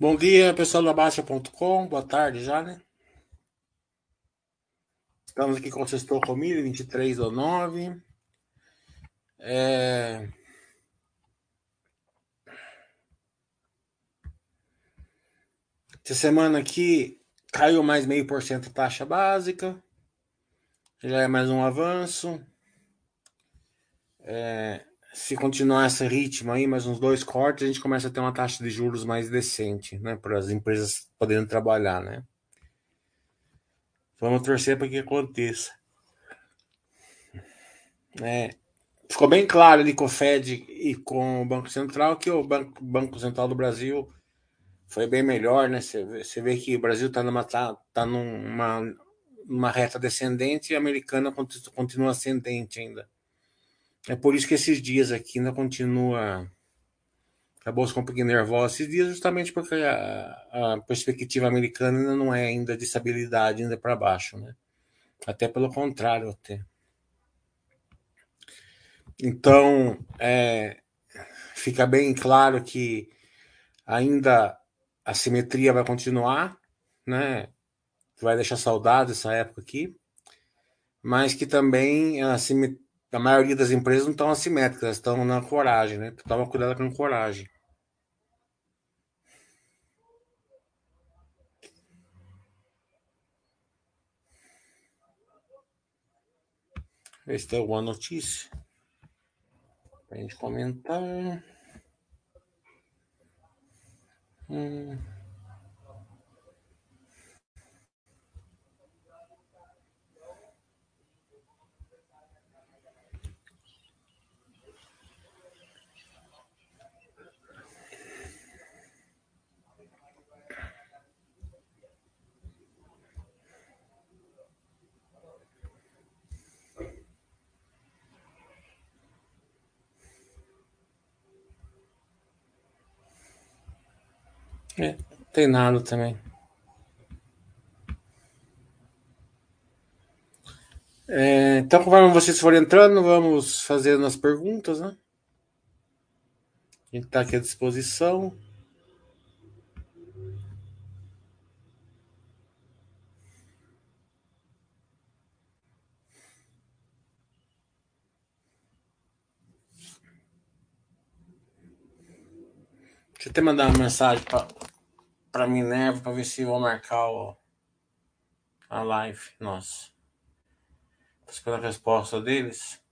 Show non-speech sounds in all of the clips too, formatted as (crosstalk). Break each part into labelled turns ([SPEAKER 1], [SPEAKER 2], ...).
[SPEAKER 1] Bom dia, pessoal da Baixa.com. Boa tarde já, né? Estamos aqui com o Sextou Comida, 23 do 9. É... Essa semana aqui caiu mais meio por cento taxa básica. Já é mais um avanço. É se continuar esse ritmo aí, mais uns dois cortes, a gente começa a ter uma taxa de juros mais decente, né? Para as empresas poderem trabalhar, né? Vamos torcer para que aconteça. É, ficou bem claro ali com o Fed e com o Banco Central que o Banco, Banco Central do Brasil foi bem melhor, né? Você vê, que o Brasil está numa, tá, tá numa, numa reta descendente e a americana continua ascendente ainda. É por isso que esses dias aqui ainda continua a bolsa um pouquinho nervosa esses dias, justamente porque a, a, perspectiva americana ainda não é ainda de estabilidade, ainda para baixo, né? Até pelo contrário, até. Então, é, fica bem claro que ainda a simetria vai continuar, né? Vai deixar saudade essa época aqui, mas que também a simetria a maioria das empresas não estão assimétricas, estão na coragem, né? Toma cuidado com coragem. Ver se tem alguma notícia para a gente comentar. Hum. É, tem nada também. É, então, conforme vocês forem entrando, vamos fazendo as perguntas, né? A gente está aqui à disposição. Deixa eu até mandar uma mensagem para Minerva para ver se vou marcar o, a live. Nossa. Esperando a resposta deles.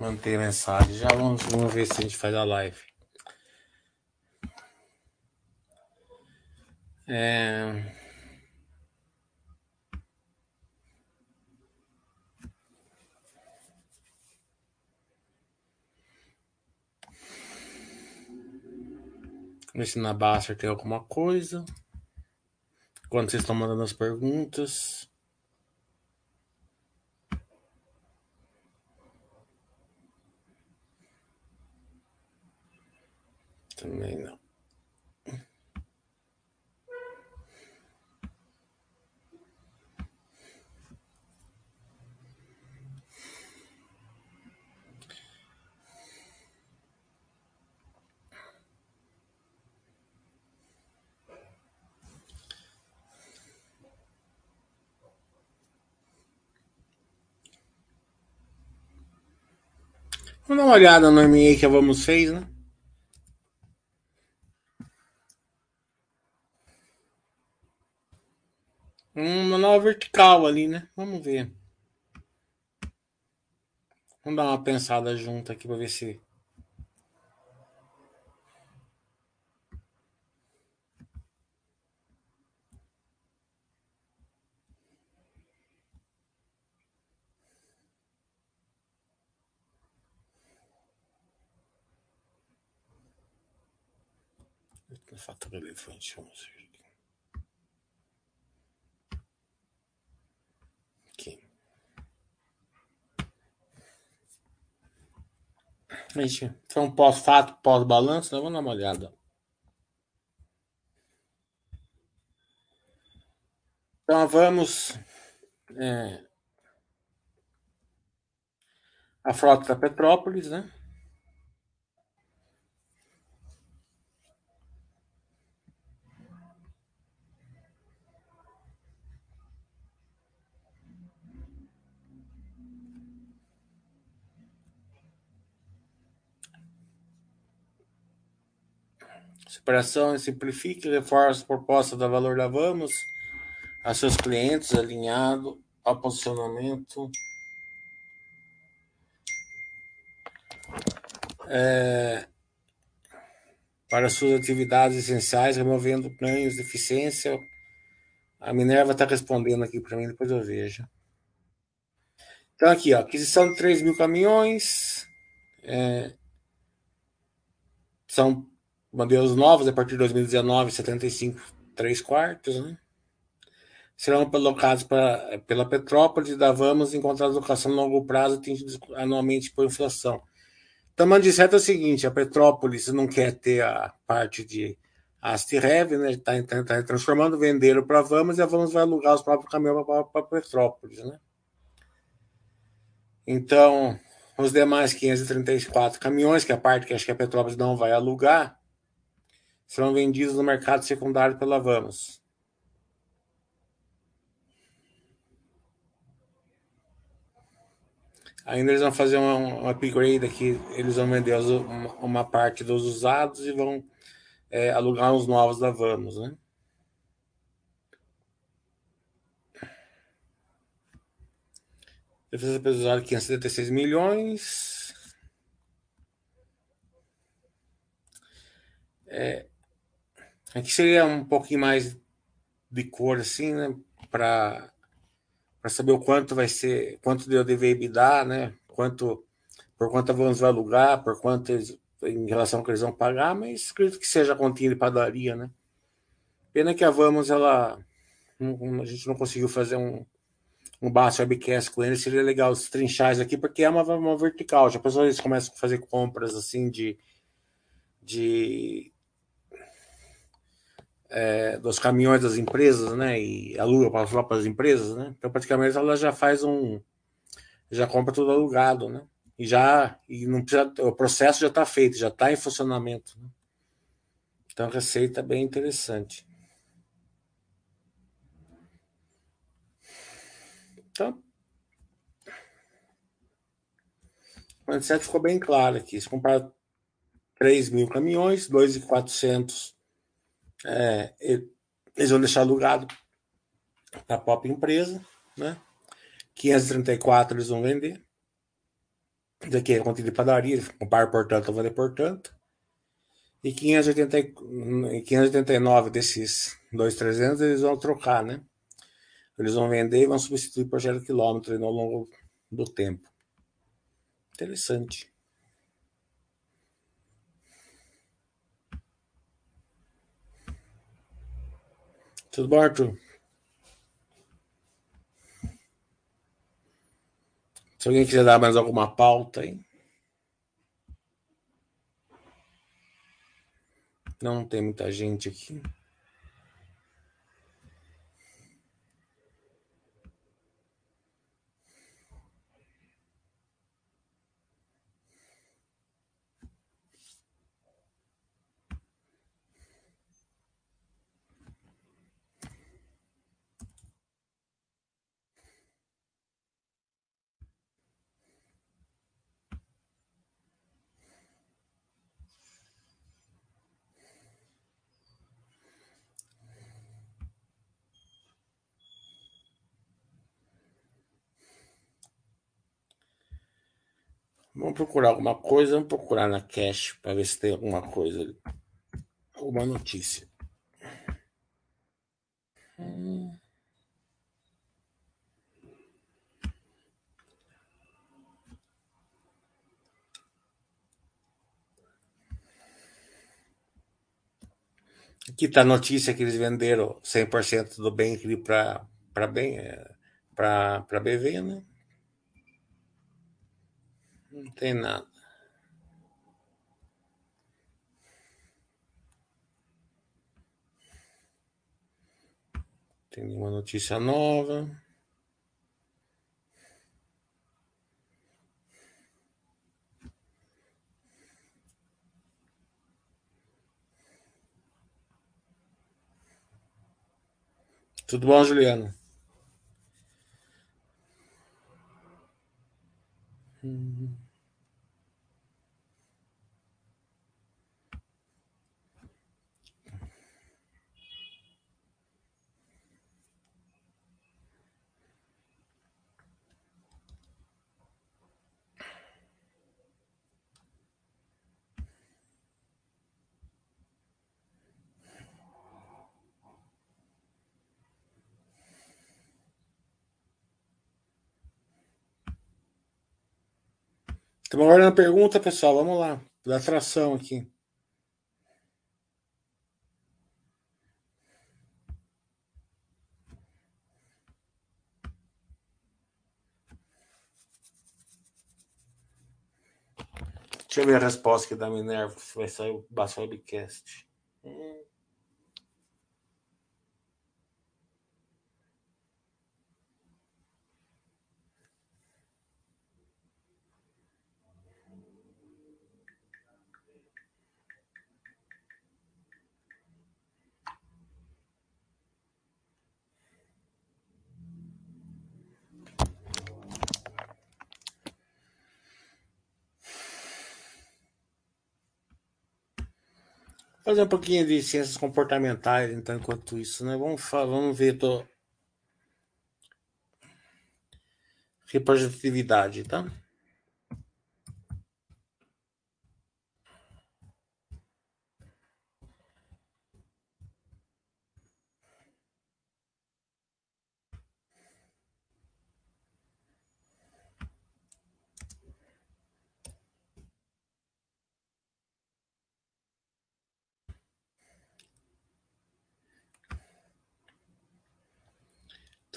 [SPEAKER 1] Manter mensagem. Já vamos, vamos ver se a gente faz a live. É... Ver se na Baster tem alguma coisa. Quando vocês estão mandando as perguntas. Também não. Vamos dar uma olhada no MA que a Vamos fez, né? Uma nova vertical ali, né? Vamos ver. Vamos dar uma pensada junto aqui para ver se. Fator elefante, vamos ver. Gente, então pós-fato, pós-balanço, né? vamos dar uma olhada. Então vamos. É, a frota da Petrópolis, né? Separação simplifique, reforça a proposta da Valor da Vamos a seus clientes, alinhado ao posicionamento é, para suas atividades essenciais, removendo ganhos de eficiência. A Minerva está respondendo aqui para mim, depois eu vejo. Então, aqui, ó, aquisição de 3 mil caminhões. É, são modelos novos a partir de 2019, 75, 3 quartos, né? Serão colocados pra, pela Petrópolis e da Vamos encontrar locação no longo prazo atingidos anualmente por inflação. Tamanho de certo é o seguinte: a Petrópolis não quer ter a parte de Astirev, né? Está tá, tá transformando, venderam para a Vamos e a Vamos vai alugar os próprios caminhões para a Petrópolis, né? Então, os demais 534 caminhões, que é a parte que acho que a Petrópolis não vai alugar, serão vendidos no mercado secundário pela Vamos. Ainda eles vão fazer um, um upgrade aqui, eles vão vender uma, uma, parte dos usados e vão é, alugar os novos da Vamos, né? Defesa pesada 576 milhões. É, aqui seria um pouquinho mais de cor assim, né? Para saber o quanto vai ser, quanto deu de EBITDA, né? Quanto por quanto vamos alugar, por quanto eles, em relação ao que eles vão pagar, mas acredito que seja a continha de padaria, né? Pena que a Vamos, ela a gente não conseguiu fazer um, um baixo webcast com ele, seria legal os trinchais aqui, porque é uma, uma vertical. Já pessoas começam a fazer compras assim de, de é, dos caminhões das empresas, né? E aluga para as próprias empresas, né? Então, praticamente, ela já faz um. Já compra tudo alugado, né? E já. E não precisa, o processo já está feito, já está em funcionamento. Né? Então, a receita é bem interessante. Então. O mindset ficou bem claro aqui. Se comprar 3 mil caminhões, 2,400 é, eles vão deixar alugado para a própria empresa, né? 534 eles vão vender. Daqui é conta de padaria, comprar portanto, vender portanto. E 580, 589 desses 2,300 eles vão trocar, né? Eles vão vender e vão substituir por zero quilômetro ao longo do tempo. Interessante. Tudo bom, Arthur? Se alguém quiser dar mais alguma pauta aí. Não tem muita gente aqui. Vamos procurar alguma coisa, vamos procurar na cache para ver se tem alguma coisa, alguma notícia. Aqui tá a notícia que eles venderam 100% do bem para bem para para BV, né? Não tem nada. Tem nenhuma notícia nova. Tudo bom, Juliano? Hum. Estamos aguardando a pergunta, pessoal. Vamos lá. Da atração aqui. Deixa eu ver a resposta aqui da Minerva, se vai sair o Baixo Webcast. Hum. Fazer um pouquinho de ciências comportamentais, então, enquanto isso, né? Vamos, vamos ver tô... representatividade, tá?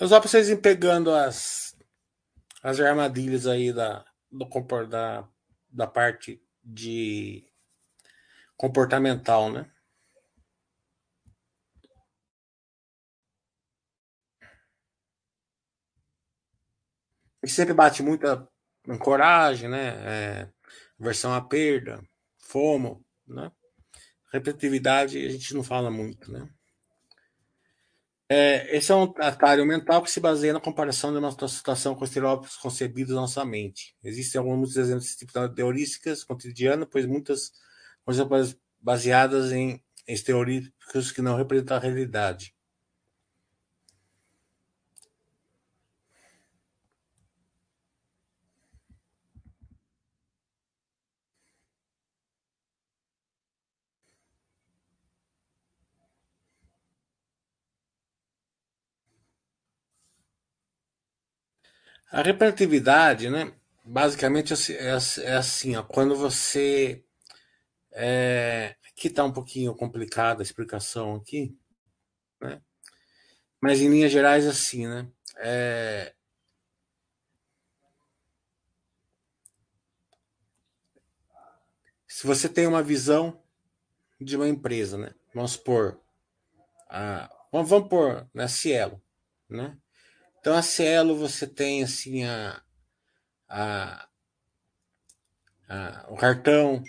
[SPEAKER 1] Então, só para vocês irem pegando as, as armadilhas aí da, do, da, da parte de comportamental, né? E sempre bate muita coragem, né? É, versão à perda, fomo, né? Repetitividade a gente não fala muito, né? É, esse é um atalho mental que se baseia na comparação de nossa situação com estereótipos concebidos na nossa mente. Existem alguns exemplos desse tipo de heurísticas cotidianas, pois muitas coisas baseadas em estereótipos que não representam a realidade. A representatividade, né? Basicamente é, é assim, ó, quando você. É, aqui está um pouquinho complicada a explicação aqui, né? Mas em linhas gerais, assim, né? É, se você tem uma visão de uma empresa, né? Vamos supor, a, vamos, vamos pôr na Cielo, né? Então a Cielo você tem assim a, a, a o cartão,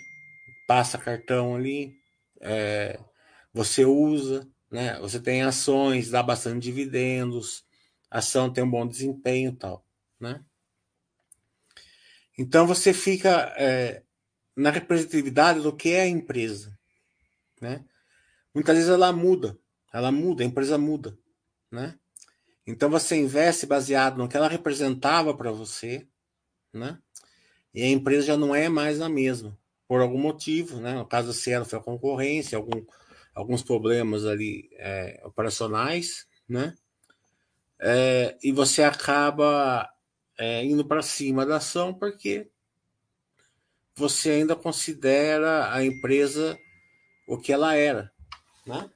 [SPEAKER 1] passa cartão ali, é, você usa, né? Você tem ações, dá bastante dividendos, ação tem um bom desempenho e tal, né? Então você fica é, na representatividade do que é a empresa, né? Muitas vezes ela muda, ela muda, a empresa muda, né? Então você investe baseado no que ela representava para você, né? E a empresa já não é mais a mesma, por algum motivo, né? No caso da Cielo foi a concorrência, algum, alguns problemas ali é, operacionais, né? É, e você acaba é, indo para cima da ação porque você ainda considera a empresa o que ela era, né?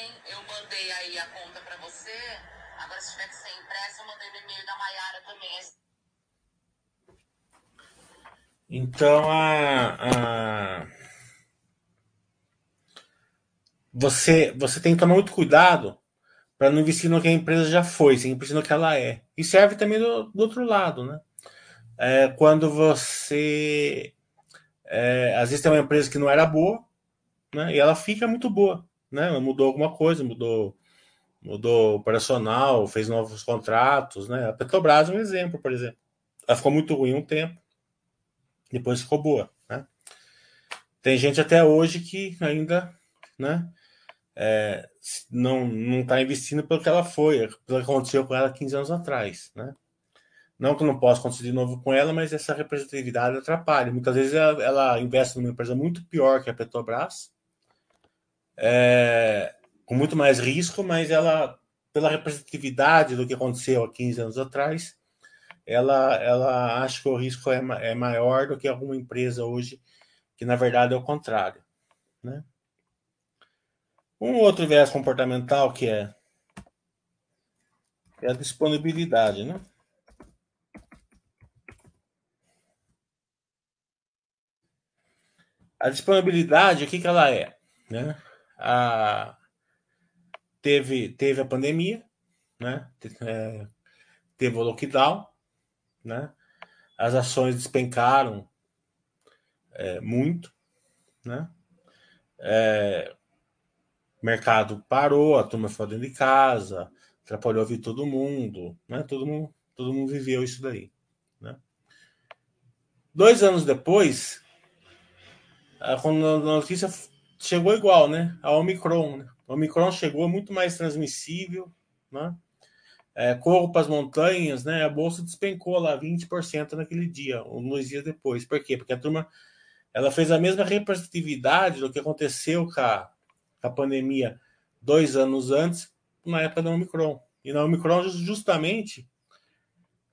[SPEAKER 2] Bem? Eu mandei aí a conta para você. Agora, se tiver que ser impressa, eu mandei no e-mail da Maiara também.
[SPEAKER 1] Então, a, a... Você, você tem que tomar muito cuidado para não investir no que a empresa já foi, sem investir no que ela é. E serve também do, do outro lado, né? É, quando você é, às vezes tem uma empresa que não era boa, né? E ela fica muito boa, né? Mudou alguma coisa, mudou mudou operacional, fez novos contratos, né? A Petrobras é um exemplo, por exemplo. Ela ficou muito ruim um tempo, depois ficou boa, né? Tem gente até hoje que ainda, né? É, não não está investindo pelo que ela foi, pelo que aconteceu com ela 15 anos atrás, né? Não que eu não possa acontecer de novo com ela, mas essa representatividade atrapalha. Muitas vezes ela, ela investe numa empresa muito pior que a Petrobras, é, com muito mais risco, mas ela, pela representatividade do que aconteceu há 15 anos atrás, ela, ela acha que o risco é, é maior do que alguma empresa hoje, que na verdade é o contrário. Né? Um outro viés comportamental que é, é a disponibilidade, né? A disponibilidade, o que, que ela é? Né? A, teve, teve a pandemia, né? É, teve o lockdown, né? As ações despencaram é, muito, né? É, o mercado parou, a turma foi dentro de casa, atrapalhou a vida todo mundo, né? Todo mundo, todo mundo viveu isso daí, né? Dois anos depois, quando a notícia chegou igual, né? A Omicron, né? A Omicron chegou muito mais transmissível, né? É, corro para as montanhas, né? A bolsa despencou lá 20% naquele dia, ou dois dias depois. Por quê? Porque a turma ela fez a mesma representatividade do que aconteceu com a, com a pandemia dois anos antes, na época da Omicron. E na Omicron, justamente,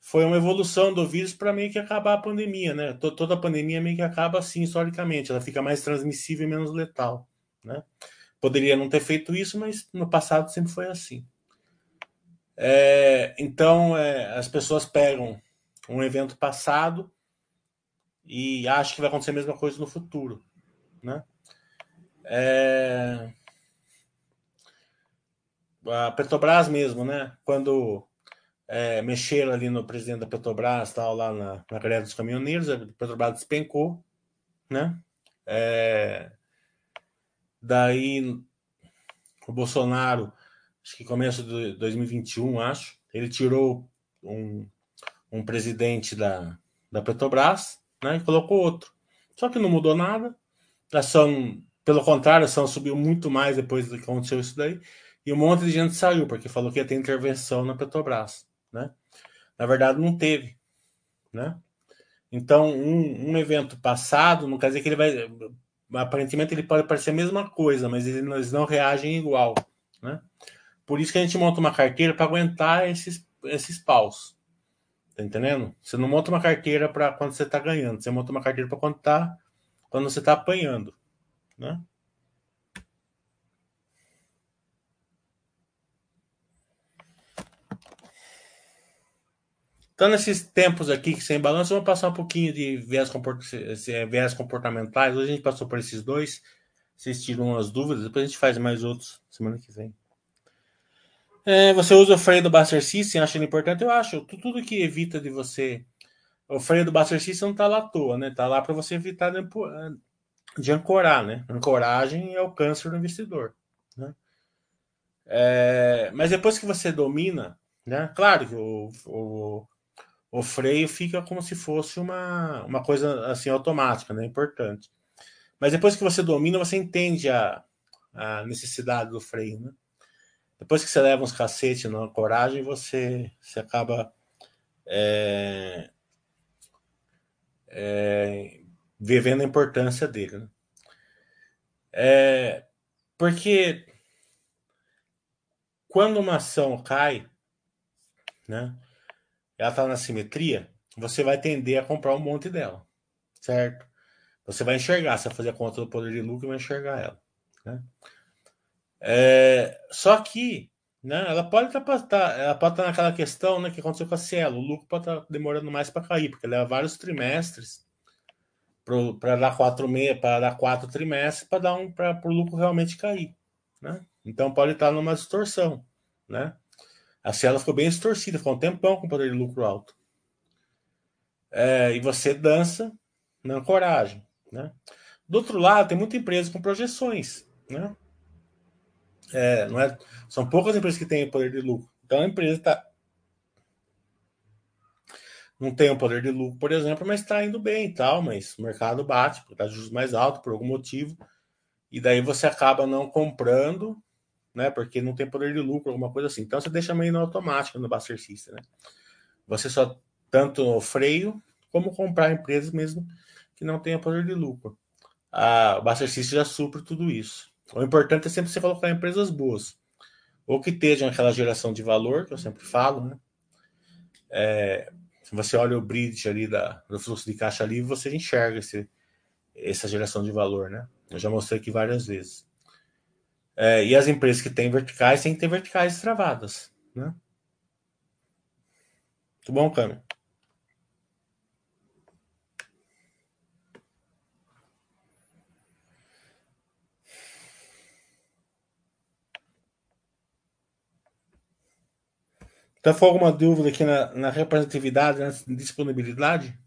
[SPEAKER 1] foi uma evolução do vírus para meio que acabar a pandemia, né? Toda a pandemia meio que acaba assim, historicamente, ela fica mais transmissível e menos letal, né? Poderia não ter feito isso, mas no passado sempre foi assim. É, então, é, as pessoas pegam um evento passado e acham que vai acontecer a mesma coisa no futuro, né? É, a Petrobras mesmo, né? Quando é, mexeram ali no presidente da Petrobras, tal, lá na, na greve dos caminhoneiros, a Petrobras despencou, né? É, daí o Bolsonaro, acho que começo de 2021, acho, ele tirou um, um presidente da, da Petrobras, né? E colocou outro. Só que não mudou nada. A ação, pelo contrário, a ação subiu muito mais depois do que aconteceu isso daí. E um monte de gente saiu, porque falou que ia ter intervenção na Petrobras né? Na verdade, não teve, né? Então, um, um evento passado não quer dizer que ele vai. Aparentemente, ele pode parecer a mesma coisa, mas eles não reagem igual, né? Por isso que a gente monta uma carteira para aguentar esses, esses paus. Tá entendendo? Você não monta uma carteira para quando você está ganhando, você monta uma carteira para quando, tá, quando você está apanhando, né? Então, nesses tempos aqui sem balanço, vamos passar um pouquinho de viés, comport... viés comportamentais. Hoje a gente passou por esses dois. Vocês tiram umas dúvidas, depois a gente faz mais outros semana que vem. É, você usa o freio do Buster System, acha ele importante? Eu acho. Tudo que evita de você. O freio do Buster System não está lá à toa, né? Está lá para você evitar de, de ancorar, né? Ancoragem é o câncer do investidor. Né? É, mas depois que você domina, né? Claro que o, o o freio fica como se fosse uma, uma coisa assim automática, né? Importante. Mas depois que você domina, você entende a, a necessidade do freio, né? Depois que você leva uns cacetes na coragem, você, você acaba é, é, vivendo a importância dele. Né? É, porque quando uma ação cai, né? Ela está na simetria, você vai tender a comprar um monte dela, certo? Você vai enxergar, você vai fazer a conta do poder de lucro e vai enxergar ela. Né? É, só que né, ela pode estar tá, tá, ela pode estar tá naquela questão né, que aconteceu com a Cielo. O lucro pode estar demorando mais para cair, porque leva vários trimestres para dar quatro meses, para dar quatro trimestres para dar um para o lucro realmente cair. Né? Então pode estar numa distorção. Né? A Cielo ficou bem distorcida, ficou um tempão com poder de lucro alto. É, e você dança na ancoragem. Né? Do outro lado, tem muita empresa com projeções. Né? É, não é, são poucas empresas que têm poder de lucro. Então a empresa está. Não tem o poder de lucro, por exemplo, mas está indo bem e tal, mas o mercado bate, porque está juros mais alto por algum motivo. E daí você acaba não comprando, né? Porque não tem poder de lucro, alguma coisa assim. Então você deixa meio no automático no Buster System, né? Você só tanto freio como comprar empresas mesmo que não tenham poder de lucro. A, o Buster System já supre tudo isso. O importante é sempre você colocar empresas boas. Ou que estejam aquela geração de valor, que eu sempre falo, né? É, se você olha o bridge ali da, do fluxo de caixa livre, você enxerga esse, essa geração de valor, né? Eu já mostrei aqui várias vezes. É, e as empresas que têm verticais têm que ter verticais travadas, né? Muito bom, Câmara? Tá for alguma dúvida aqui na, na representatividade, na disponibilidade?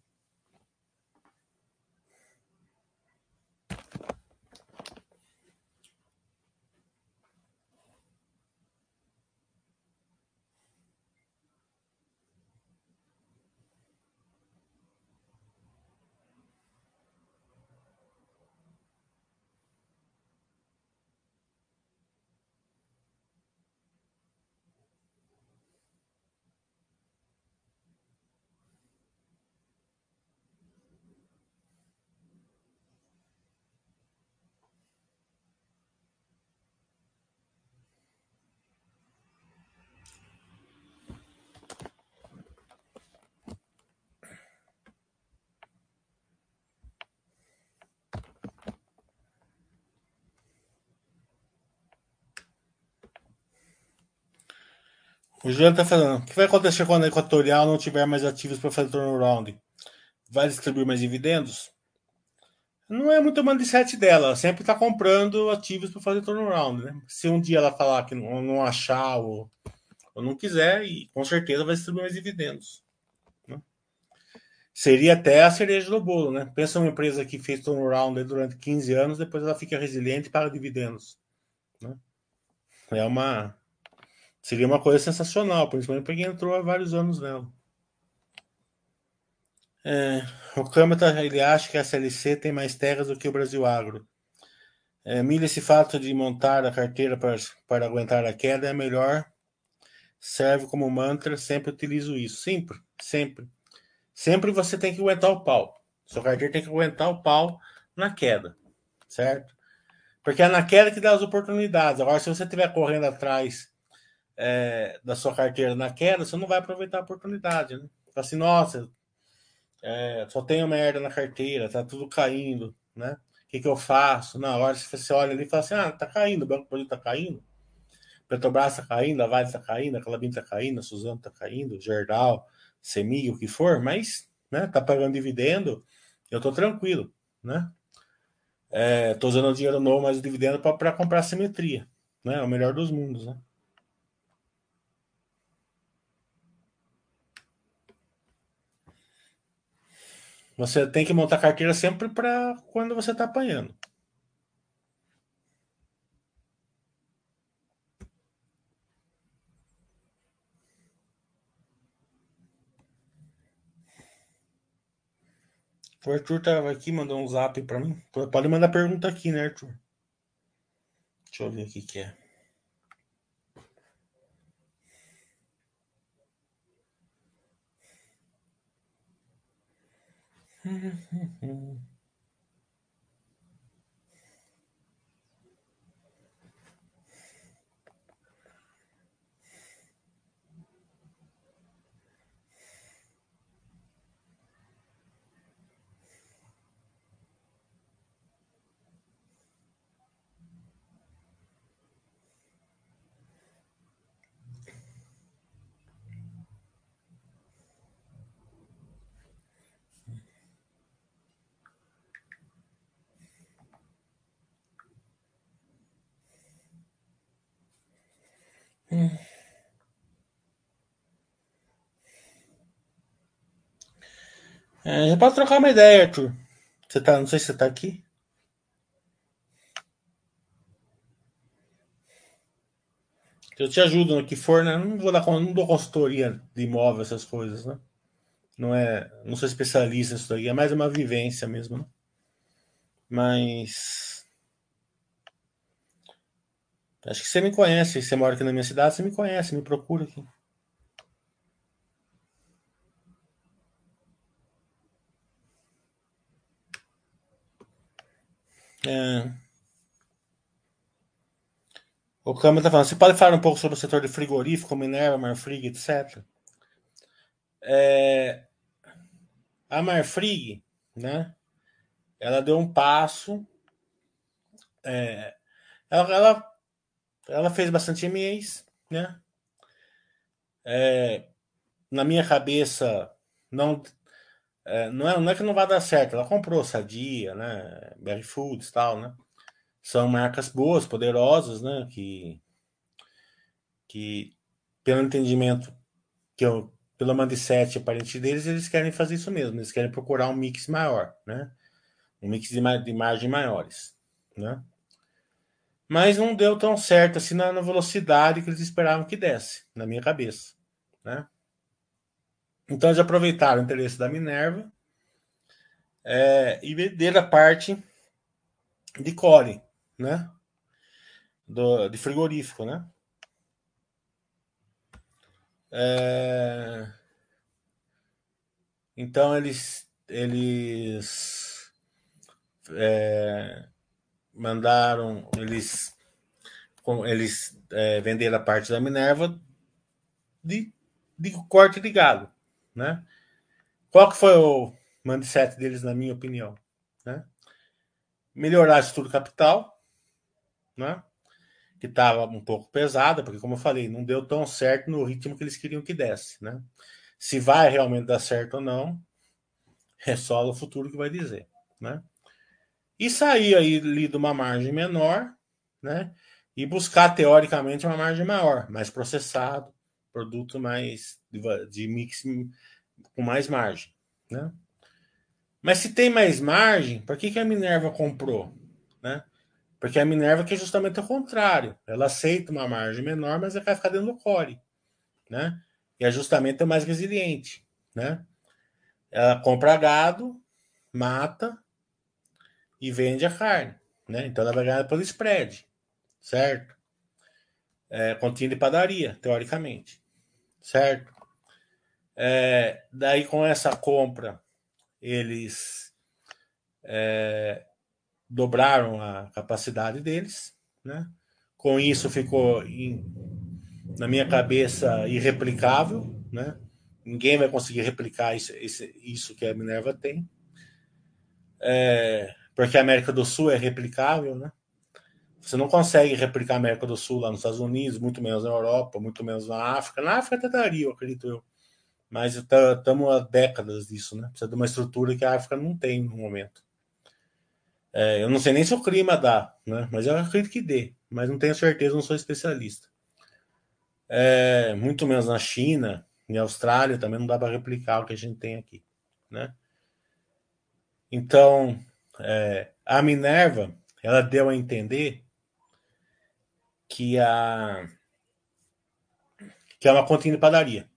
[SPEAKER 1] O Juliano está falando. O que vai acontecer quando a Equatorial não tiver mais ativos para fazer turnaround? Vai distribuir mais dividendos? Não é muito mindset dela. Ela sempre está comprando ativos para fazer turnaround. Né? Se um dia ela falar que não, não achar ou, ou, não quiser, e com certeza vai distribuir mais dividendos. Né? Seria até a cereja do bolo. Né? Pensa uma empresa que fez turnaround durante 15 anos, depois ela fica resiliente e paga dividendos. Né? É uma Seria uma coisa sensacional, principalmente para quem entrou há vários anos nela. É, o Câmara ele acha que a SLC tem mais terras do que o Brasil Agro. É, milha esse fato de montar a carteira para, para aguentar a queda é melhor. Serve como mantra, sempre utilizo isso. Sempre, sempre. Sempre você tem que aguentar o pau. Sua carteira tem que aguentar o pau na queda, certo? Porque é na queda que dá as oportunidades. Agora, se você estiver correndo atrás é, da sua carteira na queda, você não vai aproveitar a oportunidade, né? Fala assim, nossa, é, só tenho merda na carteira, tá tudo caindo, né? O que, que eu faço? Na hora você olha ali e fala assim, ah, tá caindo, o Banco Político tá caindo, Petrobras tá caindo, a Vale tá caindo, a Calabim tá caindo, a Suzano tá caindo, Gerdau, Semig, o que for, mas, né, tá pagando dividendo, eu tô tranquilo, né? É, tô usando dinheiro novo, mas o dividendo para comprar simetria, né? É o melhor dos mundos, né? Você tem que montar carteira sempre para quando você está apanhando. O Arthur estava aqui, mandou um zap para mim. Pode mandar pergunta aqui, né, Arthur? Deixa eu ver o que, que é. Mm-hmm. (laughs) É, pode trocar uma ideia, Arthur. Você tá, não sei se você tá aqui. Eu te ajudo no que for, né? Não vou dar não dou consultoria de imóvel, essas coisas, né? Não é, não sou especialista nisso daí, é mais uma vivência mesmo, né? Mas acho que você me conhece, você mora aqui na minha cidade, você me conhece, me procura aqui. É. O Câmara está falando, você pode falar um pouco sobre o setor de frigorífico, Minerva, Marfrig, etc. É, a Marfrig, né? Ela deu um passo. É, ela, ela, ela, fez bastante MEs, né? É, na minha cabeça, não, é, não, é, não é que não vai dar certo. Ela comprou Sadia, né? Berry Foods tal, né? São marcas boas, poderosas, né? Que, que pelo entendimento que eu, pelo mindset aparente deles, eles querem fazer isso mesmo. Eles querem procurar um mix maior, né? Um mix de, de margem maiores, né? Mas não deu tão certo assim na, na velocidade que eles esperavam que desse, na minha cabeça, né? Então eles aproveitaram o interesse da Minerva é, e venderam a parte de core, né? Do, de frigorífico, né? É... Então eles eles é, mandaram eles eles é, venderam a parte da Minerva de, de corte de gado, né? Qual que foi o mindset deles, na minha opinião? Né? Melhorar a estrutura capital, né? que estava um pouco pesada, porque, como eu falei, não deu tão certo no ritmo que eles queriam que desse. Né? Se vai realmente dar certo ou não, é só o futuro que vai dizer. Né? E sair aí de uma margem menor né? e buscar, teoricamente, uma margem maior, mais processado, produto mais de, mix com mais margem. Né? Mas se tem mais margem, por que, que a Minerva comprou? Né? Porque a Minerva que é justamente o contrário. Ela aceita uma margem menor, mas ela vai ficar dentro do core. Né? E é justamente mais resiliente. Né? Ela compra gado, mata e vende a carne. Né? Então ela vai ganhar pelo spread. Certo? É, continha de padaria, teoricamente. Certo? É, daí com essa compra, eles é, dobraram a capacidade deles, né? Com isso ficou em, na minha cabeça irreplicável, né? Ninguém vai conseguir replicar isso, isso que a Minerva tem, é, porque a América do Sul é replicável, né? Você não consegue replicar a América do Sul lá nos Estados Unidos, muito menos na Europa, muito menos na África. Na África até daria, eu acredito eu. Mas estamos há décadas disso, né? Precisa de uma estrutura que a África não tem no momento. É, eu não sei nem se o clima dá, né? mas eu acredito que dê, mas não tenho certeza, não sou especialista. É, muito menos na China, em Austrália também não dá para replicar o que a gente tem aqui, né? Então, é, a Minerva, ela deu a entender que a que é uma continha de padaria.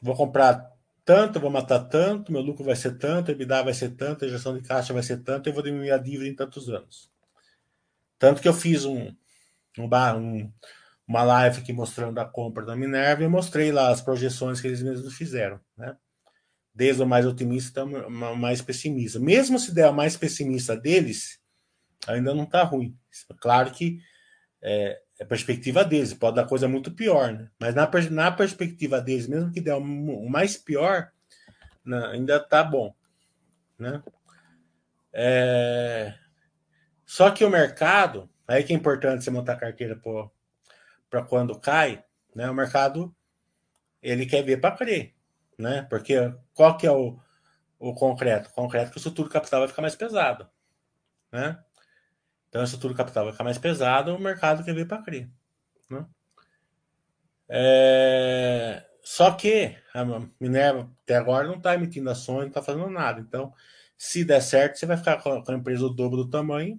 [SPEAKER 1] Vou comprar tanto, vou matar tanto, meu lucro vai ser tanto, a EBITDA vai ser tanto, a gestão de caixa vai ser tanto, eu vou diminuir a dívida em tantos anos. Tanto que eu fiz um, um, um uma live aqui mostrando a compra da Minerva e mostrei lá as projeções que eles mesmos fizeram, né? Desde o mais otimista até o mais pessimista. Mesmo se der a mais pessimista deles, ainda não está ruim. Claro que é, é perspectiva deles, pode dar coisa muito pior, né? Mas na, na perspectiva deles, mesmo que der o mais pior, né, ainda tá bom, né? É... Só que o mercado, aí que é importante você montar carteira para quando cai, né? O mercado ele quer ver para crer, né? Porque qual que é o, o concreto? O concreto é que o estrutura capital vai ficar mais pesado, né? Então, a estrutura capital vai ficar mais pesada, o mercado quer ver para crer. Né? É, só que a Minerva até agora não está emitindo ações, não está fazendo nada. Então, se der certo, você vai ficar com a empresa o dobro do tamanho,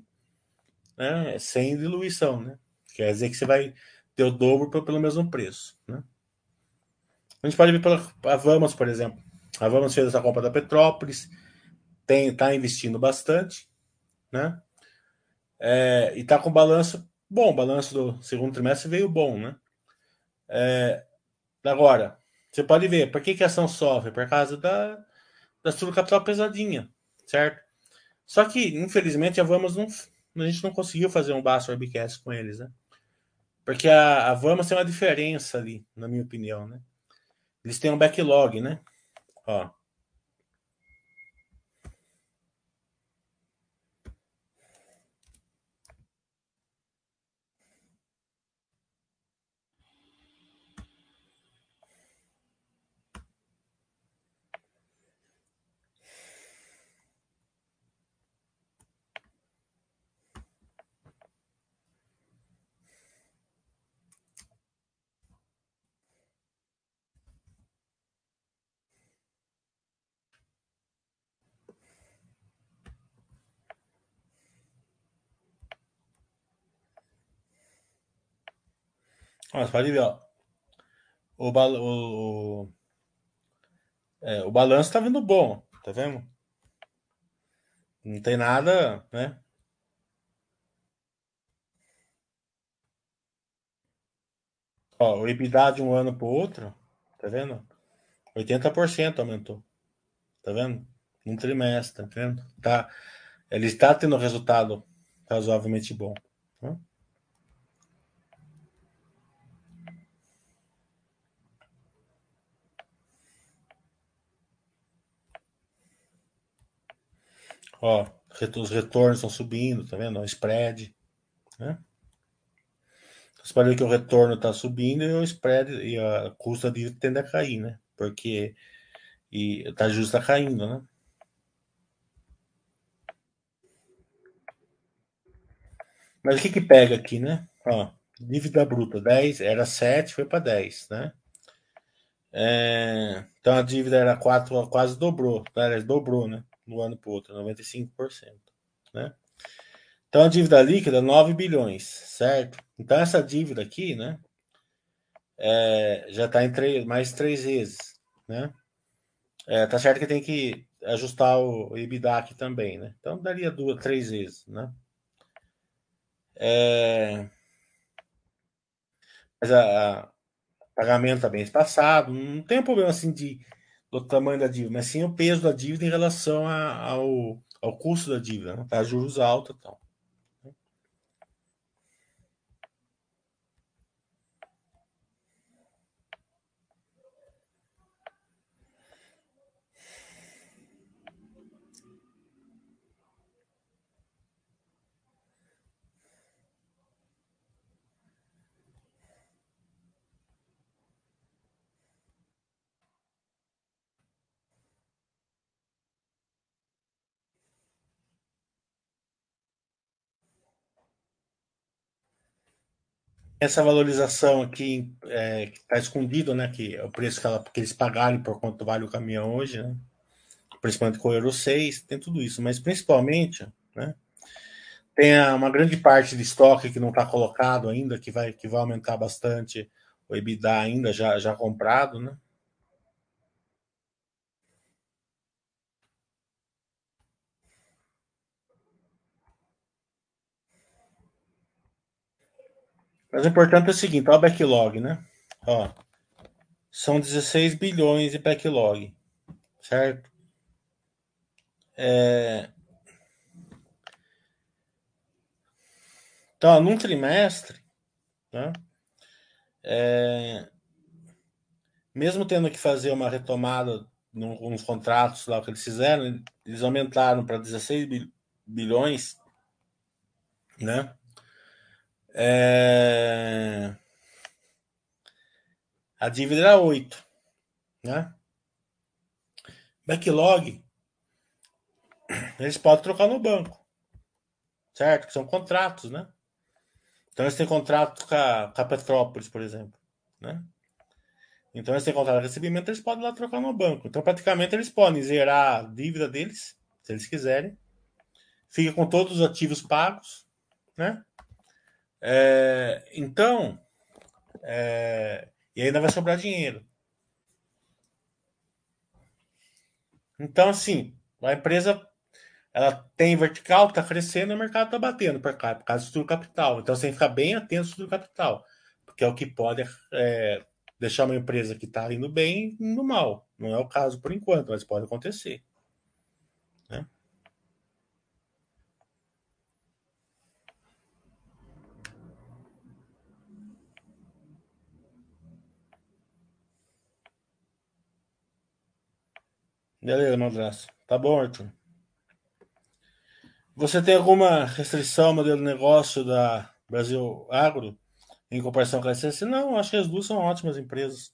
[SPEAKER 1] né, sem diluição. Né? Quer dizer que você vai ter o dobro pelo mesmo preço. Né? A gente pode ver pela a Vamos, por exemplo. A Vamos fez essa compra da Petrópolis, está investindo bastante, né? É, e está com balanço bom. Balanço do segundo trimestre veio bom, né? É, agora, você pode ver, por que, que a ação sofre? Por causa da, da estrutura capital pesadinha, certo? Só que, infelizmente, a Vamos não, a gente não conseguiu fazer um baixo webcast com eles, né? Porque a, a Vamos tem uma diferença ali, na minha opinião, né? Eles têm um backlog, né? Ó. Mas pode ver, ó. O, o, o, é, o balanço tá vindo bom, tá vendo? Não tem nada, né? Ó, o EBITDA de um ano para o outro, tá vendo? 80% aumentou. Tá vendo? Um trimestre, tá vendo? Tá, ele está tendo resultado razoavelmente bom. Tá? Ó, os retornos estão subindo, tá vendo? O spread, né? Você pode ver que o retorno está subindo e o spread e a custa dívida tende a cair, né? Porque e tá justo tá caindo, né? Mas o que que pega aqui, né? Ó, dívida bruta 10, era 7, foi para 10, né? É, então a dívida era 4, quase dobrou, tá? dobrou, né? No ano para o outro, 95%. Né? Então a dívida líquida 9 bilhões, certo? Então essa dívida aqui, né? É, já está em mais três vezes, né? É, tá certo que tem que ajustar o EBITDA aqui também, né? Então daria duas, três vezes, né? É, mas a, a pagamento está bem espaçado, não tem um problema assim de do tamanho da dívida, mas sim o peso da dívida em relação a, ao, ao custo da dívida, né? tá? juros altos e tal. Essa valorização aqui é, que está escondido, né? Que é o preço que, ela, que eles pagarem por quanto vale o caminhão hoje, né? Principalmente com o Euro 6, tem tudo isso. Mas principalmente, né? Tem uma grande parte de estoque que não está colocado ainda, que vai, que vai aumentar bastante o EBITDA ainda, já, já comprado, né? Mas o importante é o seguinte, olha o backlog, né? Ó, são 16 bilhões de backlog, certo? É... Então, num trimestre, né? É... mesmo tendo que fazer uma retomada nos contratos lá que eles fizeram, eles aumentaram para 16 bilhões, né? É... A dívida era 8, né? Backlog, eles podem trocar no banco, certo? Que são contratos, né? Então eles têm contrato com a, com a Petrópolis, por exemplo, né? Então, eles têm contrato de recebimento, eles podem lá trocar no banco. Então, praticamente, eles podem zerar a dívida deles, se eles quiserem. Fica com todos os ativos pagos, né? É, então, é, e ainda vai sobrar dinheiro. Então, assim, a empresa ela tem vertical, está crescendo e o mercado está batendo por, cá, por causa do estudo capital. Então, você tem que ficar bem atento ao estudo capital, porque é o que pode é, deixar uma empresa que está indo bem indo mal. Não é o caso por enquanto, mas pode acontecer. Né? Beleza, Madraço. Tá bom, Arthur. Você tem alguma restrição ao modelo de negócio da Brasil Agro em comparação com a SSC? Não, acho que as duas são ótimas empresas.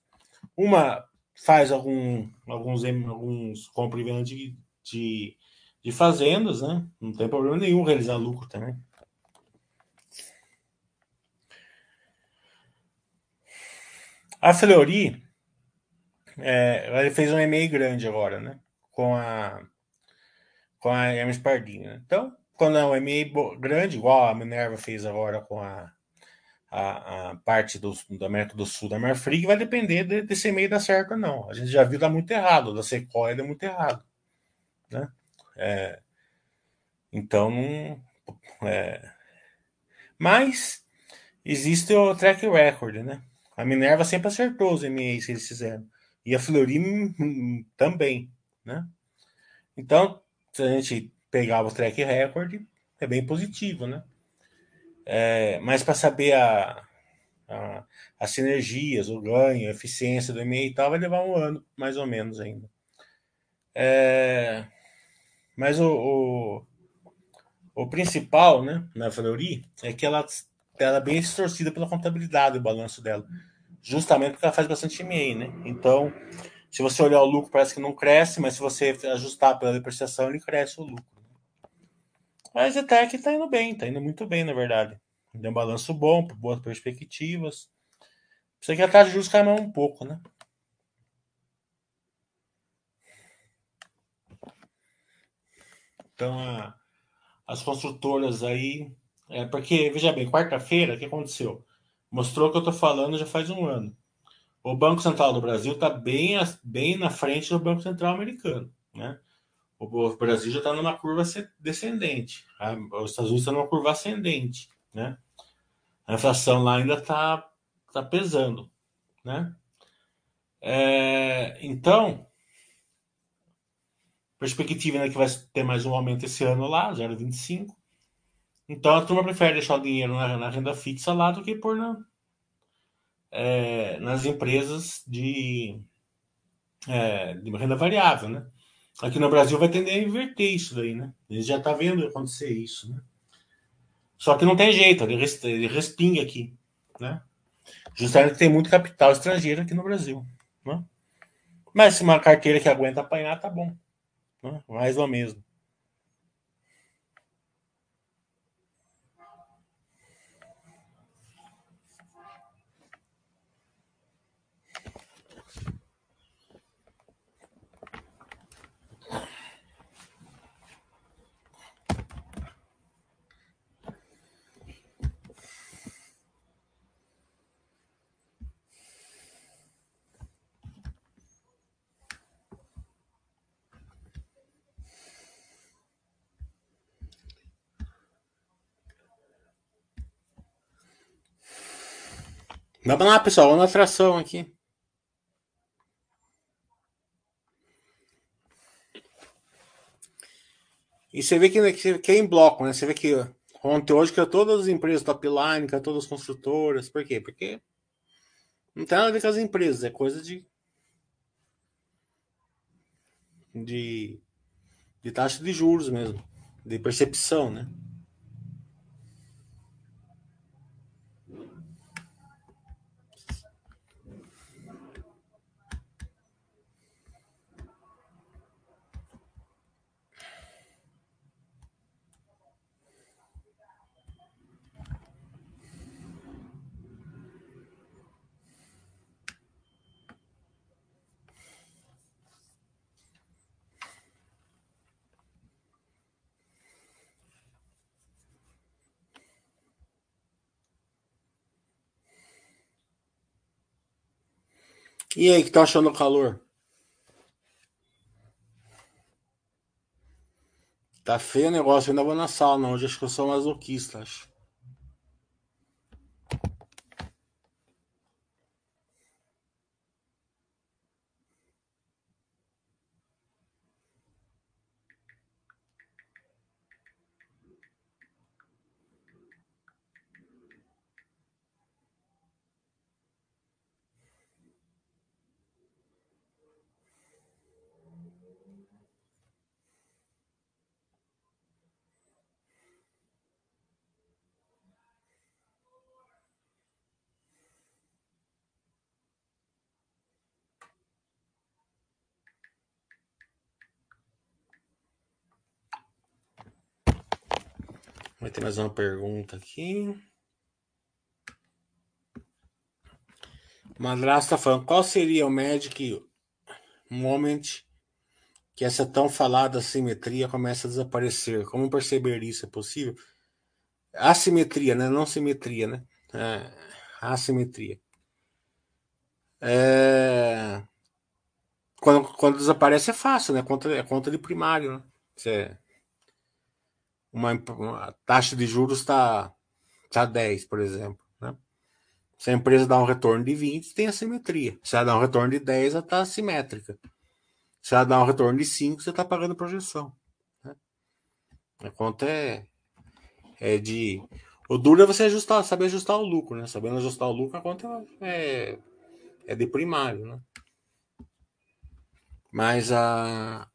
[SPEAKER 1] Uma faz algum, alguns, alguns compra e venda de, de, de fazendas, né? Não tem problema nenhum realizar lucro também. A Fleury, é, ele fez um e-mail grande agora, né? Com a com a Hermes Pardini. Né? Então, quando é um e-mail grande, igual a Minerva fez agora com a, a, a parte do, da América do Sul da Marfrig, vai depender de, desse e-mail dar certo ou não. A gente já viu dar muito errado, da Sequoia deu muito errado. Né? É, então, é, mas existe o track record, né? A Minerva sempre acertou os e-mails que eles fizeram. E a Fleury também, né? Então, se a gente pegar o track record, é bem positivo, né? É, mas para saber a, a, as sinergias, o ganho, a eficiência do e-mail e tal, vai levar um ano, mais ou menos ainda. É, mas o, o, o, principal, né, na Fleury, é que ela, ela é bem distorcida pela contabilidade, o balanço dela. Justamente porque ela faz bastante e-mail, né? Então, se você olhar o lucro, parece que não cresce, mas se você ajustar pela depreciação, ele cresce o lucro. A Zetec está indo bem, está indo muito bem, na verdade. Deu um balanço bom, boas perspectivas. Precisa que a taxa de juros mais um pouco, né? Então, a, as construtoras aí. É porque, veja bem, quarta-feira, o que aconteceu? Mostrou o que eu estou falando já faz um ano o Banco Central do Brasil está bem, bem na frente do Banco Central americano. Né? O Brasil já está numa curva descendente, os Estados Unidos estão numa curva ascendente. Né? A inflação lá ainda está tá pesando. Né? É, então, perspectiva ainda que vai ter mais um aumento esse ano lá, 0,25. Então a turma prefere deixar o dinheiro na, na renda fixa lá do que pôr na, é, nas empresas de, é, de renda variável, né? Aqui no Brasil vai tender a inverter isso daí, né? A gente já está vendo acontecer isso, né? Só que não tem jeito, ele respinga aqui, né? Justamente tem muito capital estrangeiro aqui no Brasil, né? Mas se uma carteira que aguenta apanhar, tá bom. Né? Mais ou mesmo. Vamos lá, pessoal, vamos na atração aqui. E você vê que, que é em bloco, né? Você vê que ontem, hoje, que todas as empresas top line, que todas as construtoras. Por quê? Porque não tem nada a ver com as empresas, é coisa de. de, de taxa de juros mesmo, de percepção, né? E aí, que tá achando o calor? Tá feio o negócio, eu ainda vou na sauna hoje, acho que eu sou masoquista, acho. Vai ter mais uma pergunta aqui. Madrasta tá falando, qual seria o Magic Moment que essa tão falada assimetria começa a desaparecer? Como perceber isso? É possível? Assimetria, né? Não simetria, né? É, assimetria. É... Quando, quando desaparece é fácil, né? Conta, é conta de primário, né? Você uma, uma taxa de juros está tá 10, por exemplo. Né? Se a empresa dá um retorno de 20, tem assimetria. Se ela dá um retorno de 10, ela está assimétrica. Se ela dá um retorno de 5, você está pagando projeção. Né? A conta é, é de. O duro é você ajustar, saber ajustar o lucro, né? Sabendo ajustar o lucro, a conta é, é de primário, né? Mas a,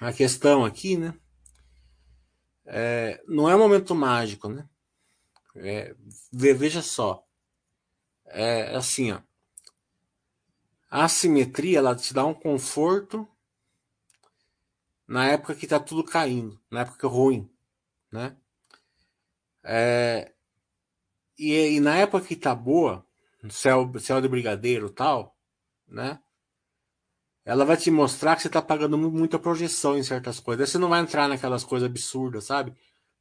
[SPEAKER 1] a questão aqui, né? É, não é um momento mágico, né? É, veja só, é assim, ó, a assimetria ela te dá um conforto na época que tá tudo caindo, na época ruim, né? É, e, e, na época que tá boa, céu, céu de brigadeiro tal, né? Ela vai te mostrar que você está pagando muita projeção em certas coisas. você não vai entrar naquelas coisas absurdas, sabe?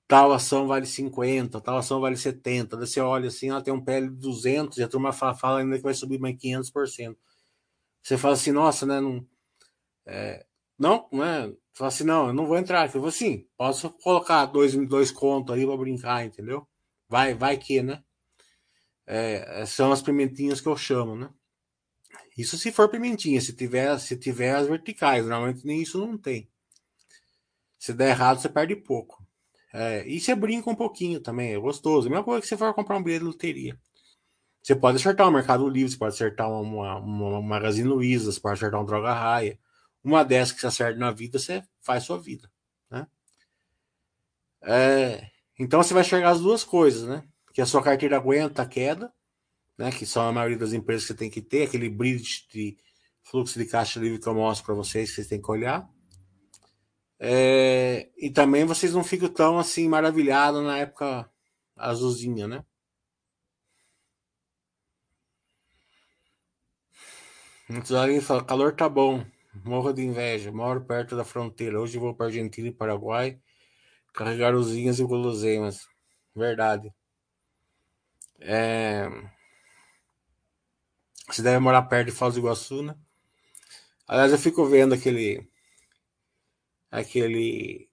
[SPEAKER 1] Tal ação vale 50, tal ação vale 70. Daí você olha assim, ela tem um PL de 200 e a turma fala, fala ainda que vai subir mais 500%. Você fala assim, nossa, né? Não, é, não, né? Você fala assim, não, eu não vou entrar. Eu falo assim, posso colocar dois, dois contos aí para brincar, entendeu? Vai, vai que, né? É, são as pimentinhas que eu chamo, né? Isso se for pimentinha, se tiver, se tiver as verticais, normalmente nem isso não tem. Se der errado, você perde pouco. É, e você brinca um pouquinho também, é gostoso. A mesma coisa que você for comprar um bilhete de loteria. Você pode acertar um Mercado Livre, você pode acertar uma, uma, uma Magazine Luiza, você pode acertar um Droga Raia. Uma dessas que você acerta na vida, você faz sua vida. Né? É, então você vai enxergar as duas coisas, né? Que a sua carteira aguenta a queda né, que são a maioria das empresas que tem que ter, aquele bridge de fluxo de caixa livre que eu mostro para vocês, que vocês têm que olhar. É, e também vocês não ficam tão assim maravilhados na época azulzinha, né? Muitos ali falam, calor tá bom, morro de inveja, moro perto da fronteira, hoje vou para Argentina e Paraguai carregar usinhas e guloseimas. Verdade. É... Você deve morar perto de Foz do Iguaçu, né? Aliás, eu fico vendo aquele. Aquele.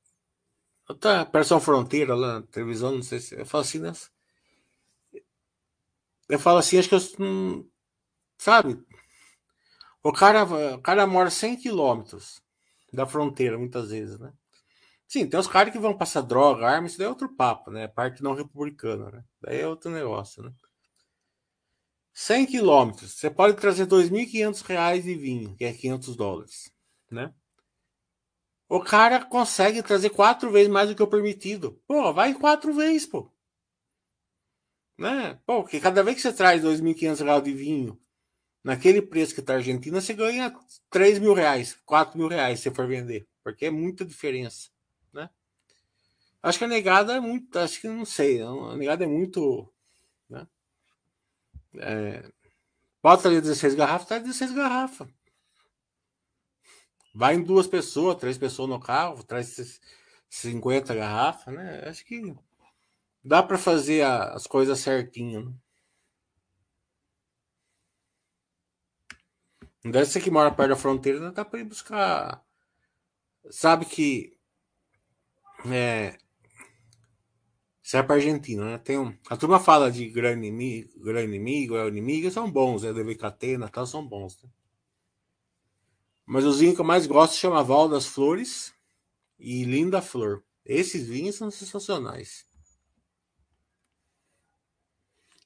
[SPEAKER 1] Tá, Operação Fronteira lá na televisão, não sei se. Eu falo assim, né? Eu falo assim, acho que eu. Hum, sabe? O cara, o cara mora 100 quilômetros da fronteira, muitas vezes, né? Sim, tem os caras que vão passar droga, arma, isso daí é outro papo, né? Parte não republicana, né? Daí é outro negócio, né? 100 quilômetros, você pode trazer 2.500 reais de vinho, que é 500 dólares, né? O cara consegue trazer quatro vezes mais do que o permitido. Pô, vai quatro vezes, pô. Né? Pô, porque cada vez que você traz 2.500 reais de vinho, naquele preço que tá a Argentina, você ganha 3 mil reais, 4 mil reais se for vender. Porque é muita diferença, né? Acho que a negada é muito, acho que não sei, a negada é muito é, bota ali 16 garrafas, tá 16 garrafas. Vai em duas pessoas, três pessoas no carro, traz 50 garrafas, né? Acho que dá para fazer as coisas certinho. Né? Deve ser que mora perto da fronteira, não dá pra ir buscar. Sabe que. É. Você é pra Argentina, né? Tem um, a turma fala de grande inimigo, grande inimigo, é o inimigo, são bons, né? Deve Catena tal, são bons. Né? Mas os vinhos que eu mais gosto chama Val das Flores e Linda Flor. Esses vinhos são sensacionais.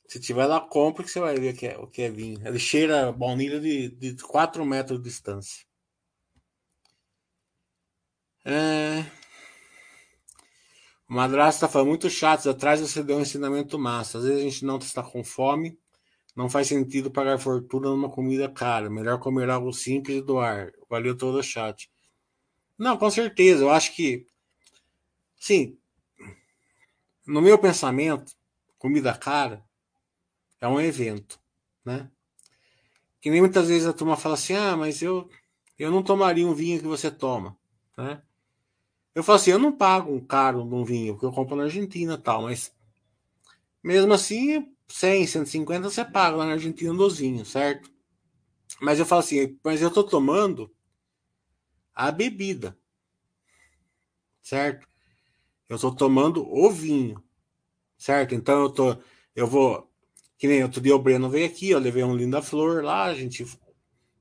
[SPEAKER 1] Se tiver lá, compra que você vai ver o que é, o que é vinho. Ele cheira baunilha de, de 4 metros de distância. É... O madrasto foi muito chato. Atrás você deu um ensinamento massa. Às vezes a gente não está com fome. Não faz sentido pagar fortuna numa comida cara. Melhor comer algo simples e doar. Valeu todo o chat. Não, com certeza. Eu acho que. Sim. No meu pensamento, comida cara é um evento, né? Que nem muitas vezes a turma fala assim: ah, mas eu, eu não tomaria um vinho que você toma, né? Eu falo assim: eu não pago um caro num vinho, porque eu compro na Argentina tal, mas mesmo assim, 100, 150 você paga lá na Argentina dos vinhos, certo? Mas eu falo assim: mas eu tô tomando a bebida, certo? Eu tô tomando o vinho, certo? Então eu tô, eu vou que nem outro dia o Breno veio aqui, eu levei um linda flor lá, a gente,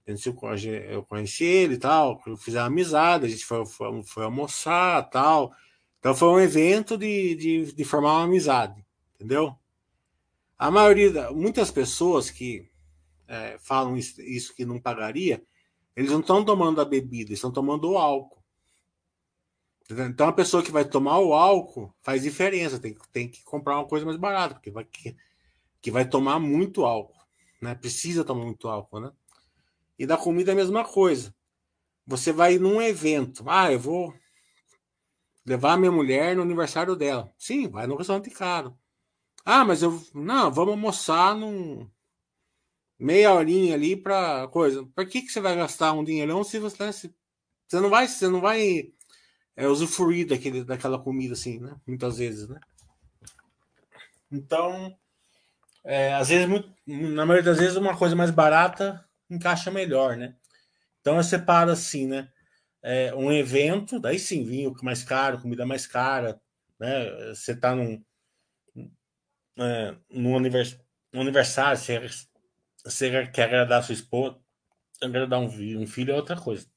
[SPEAKER 1] eu conheci ele e tal, fiz uma amizade, a gente foi, foi, foi almoçar tal. Então foi um evento de, de, de, formar uma amizade, entendeu? A maioria, muitas pessoas que é, falam isso, isso, que não pagaria, eles não estão tomando a bebida, estão tomando o álcool. Então a pessoa que vai tomar o álcool faz diferença, tem, tem que comprar uma coisa mais barata, porque vai, que vai tomar muito álcool, né? Precisa tomar muito álcool, né? E da comida é a mesma coisa. Você vai num evento, ah, eu vou levar minha mulher no aniversário dela. Sim, vai no restaurante caro. Ah, mas eu não, vamos almoçar num meia horinha ali para coisa. Por que que você vai gastar um dinheirão se você você não vai, você não vai é, usufruir daquele, daquela comida assim, né? Muitas vezes, né? Então, é, às vezes, muito, na maioria das vezes, uma coisa mais barata encaixa melhor, né? Então eu separo assim, né? É, um evento, daí sim, vinho mais caro, comida mais cara, né? Você tá num, é, num univers, aniversário, você, você quer agradar a sua esposa, agradar um, um filho é outra coisa.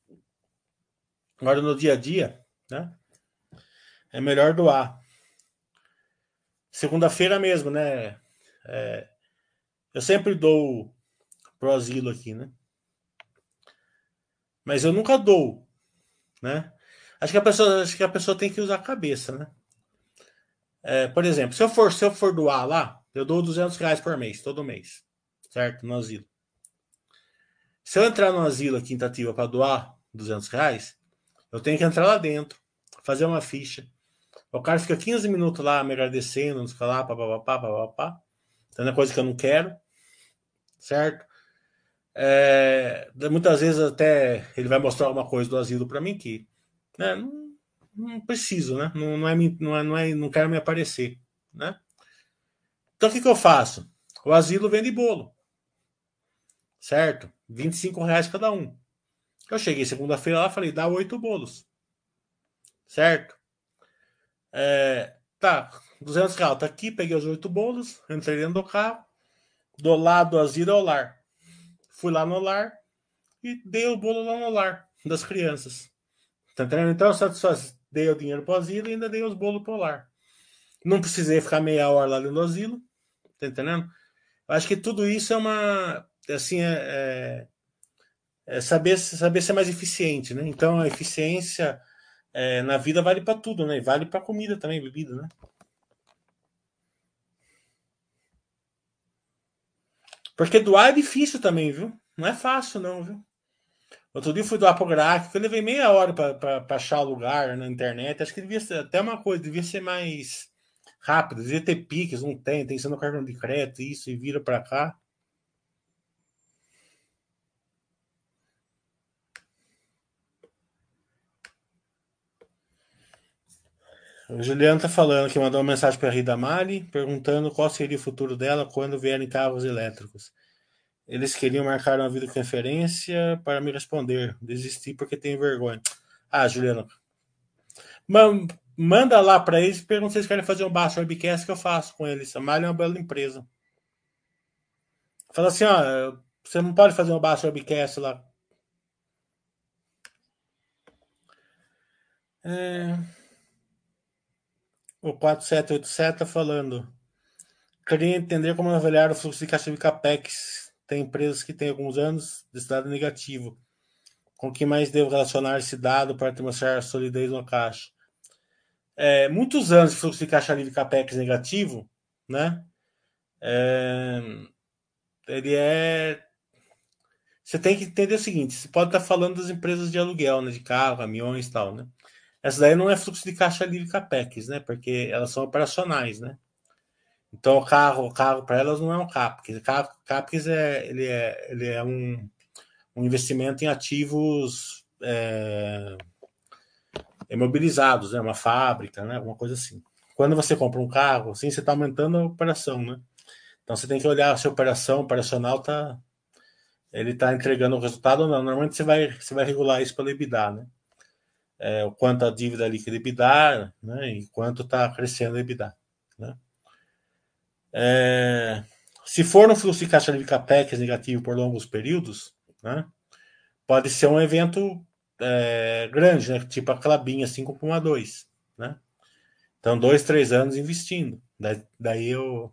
[SPEAKER 1] Agora no dia a dia, né? É melhor doar. Segunda-feira mesmo, né? É, eu sempre dou pro asilo aqui, né? Mas eu nunca dou, né? Acho que a pessoa, acho que a pessoa tem que usar a cabeça, né? É, por exemplo, se eu for se eu for doar lá, eu dou 200 reais por mês, todo mês, certo? No asilo. Se eu entrar no asilo aqui em Tatativa para doar 200 reais, eu tenho que entrar lá dentro, fazer uma ficha. O cara fica 15 minutos lá me agradecendo, não sei lá, papapá, papapá. Então é coisa que eu não quero, certo? É, muitas vezes até ele vai mostrar alguma coisa do asilo para mim que né, não, não, preciso, né? Não, não, é, não, é, não, é, não quero me aparecer, né? Então o que, que eu faço? O asilo vende bolo, certo? 25 reais cada um. Eu cheguei segunda-feira lá falei, dá oito bolos, certo? É, tá, 200 reais. Tá aqui, peguei os oito bolos, entrei dentro do carro, do lado do asilo ao lar. Fui lá no lar e dei o bolo lá no lar das crianças. Tá entendendo? Então, eu só dei o dinheiro pro asilo e ainda dei os bolos pro lar. Não precisei ficar meia hora lá dentro do asilo. Tá entendendo? Acho que tudo isso é uma. Assim, é, é, é saber, saber ser mais eficiente, né? Então, a eficiência é, na vida vale para tudo, né? Vale para comida também, bebida, né? Porque doar é difícil também, viu? Não é fácil, não, viu? Outro dia eu fui doar pro gráfico, eu levei meia hora para achar o lugar na internet. Acho que devia ser até uma coisa, devia ser mais rápido, devia ter piques, não tem, tem que ser no cartão de crédito, isso, e vira para cá. O Juliano tá falando que mandou uma mensagem para a Rida Mali, perguntando qual seria o futuro dela quando vierem carros elétricos. Eles queriam marcar uma videoconferência para me responder. Desisti porque tenho vergonha. Ah, Juliana. Manda lá para eles e pergunta se eles querem fazer um baixo webcast que eu faço com eles. A Malha é uma bela empresa. Fala assim, ó, você não pode fazer um baixo webcast lá. É... O 4787 está falando. Queria entender como avaliar o fluxo de caixa de CAPEX. Tem empresas que têm alguns anos desse dado negativo. Com que mais devo relacionar esse dado para demonstrar solidez no caixa? É, muitos anos de fluxo de caixa livre CAPEX negativo, né? É, ele é. Você tem que entender o seguinte: você pode estar falando das empresas de aluguel, né? De carro, caminhões e tal, né? Essa daí não é fluxo de caixa livre CAPEX, né? Porque elas são operacionais, né? Então, o carro, o carro para elas não é um CAPEX. CAPEX é, ele é, ele é um, um investimento em ativos é, imobilizados, né? uma fábrica, né? alguma coisa assim. Quando você compra um carro, assim, você está aumentando a operação, né? Então você tem que olhar se a operação operacional está ele está entregando o resultado ou não. Normalmente você vai, você vai regular isso pelo EBITDA, né? É, o quanto a dívida líquida EBITDA, né? E quanto está crescendo o EBITDA, né? É, se for no fluxo de caixa de capex negativo por longos períodos, né, pode ser um evento é, grande, né, tipo a Clabinha 5,2. Né? Então, dois, três anos investindo. Daí, daí o,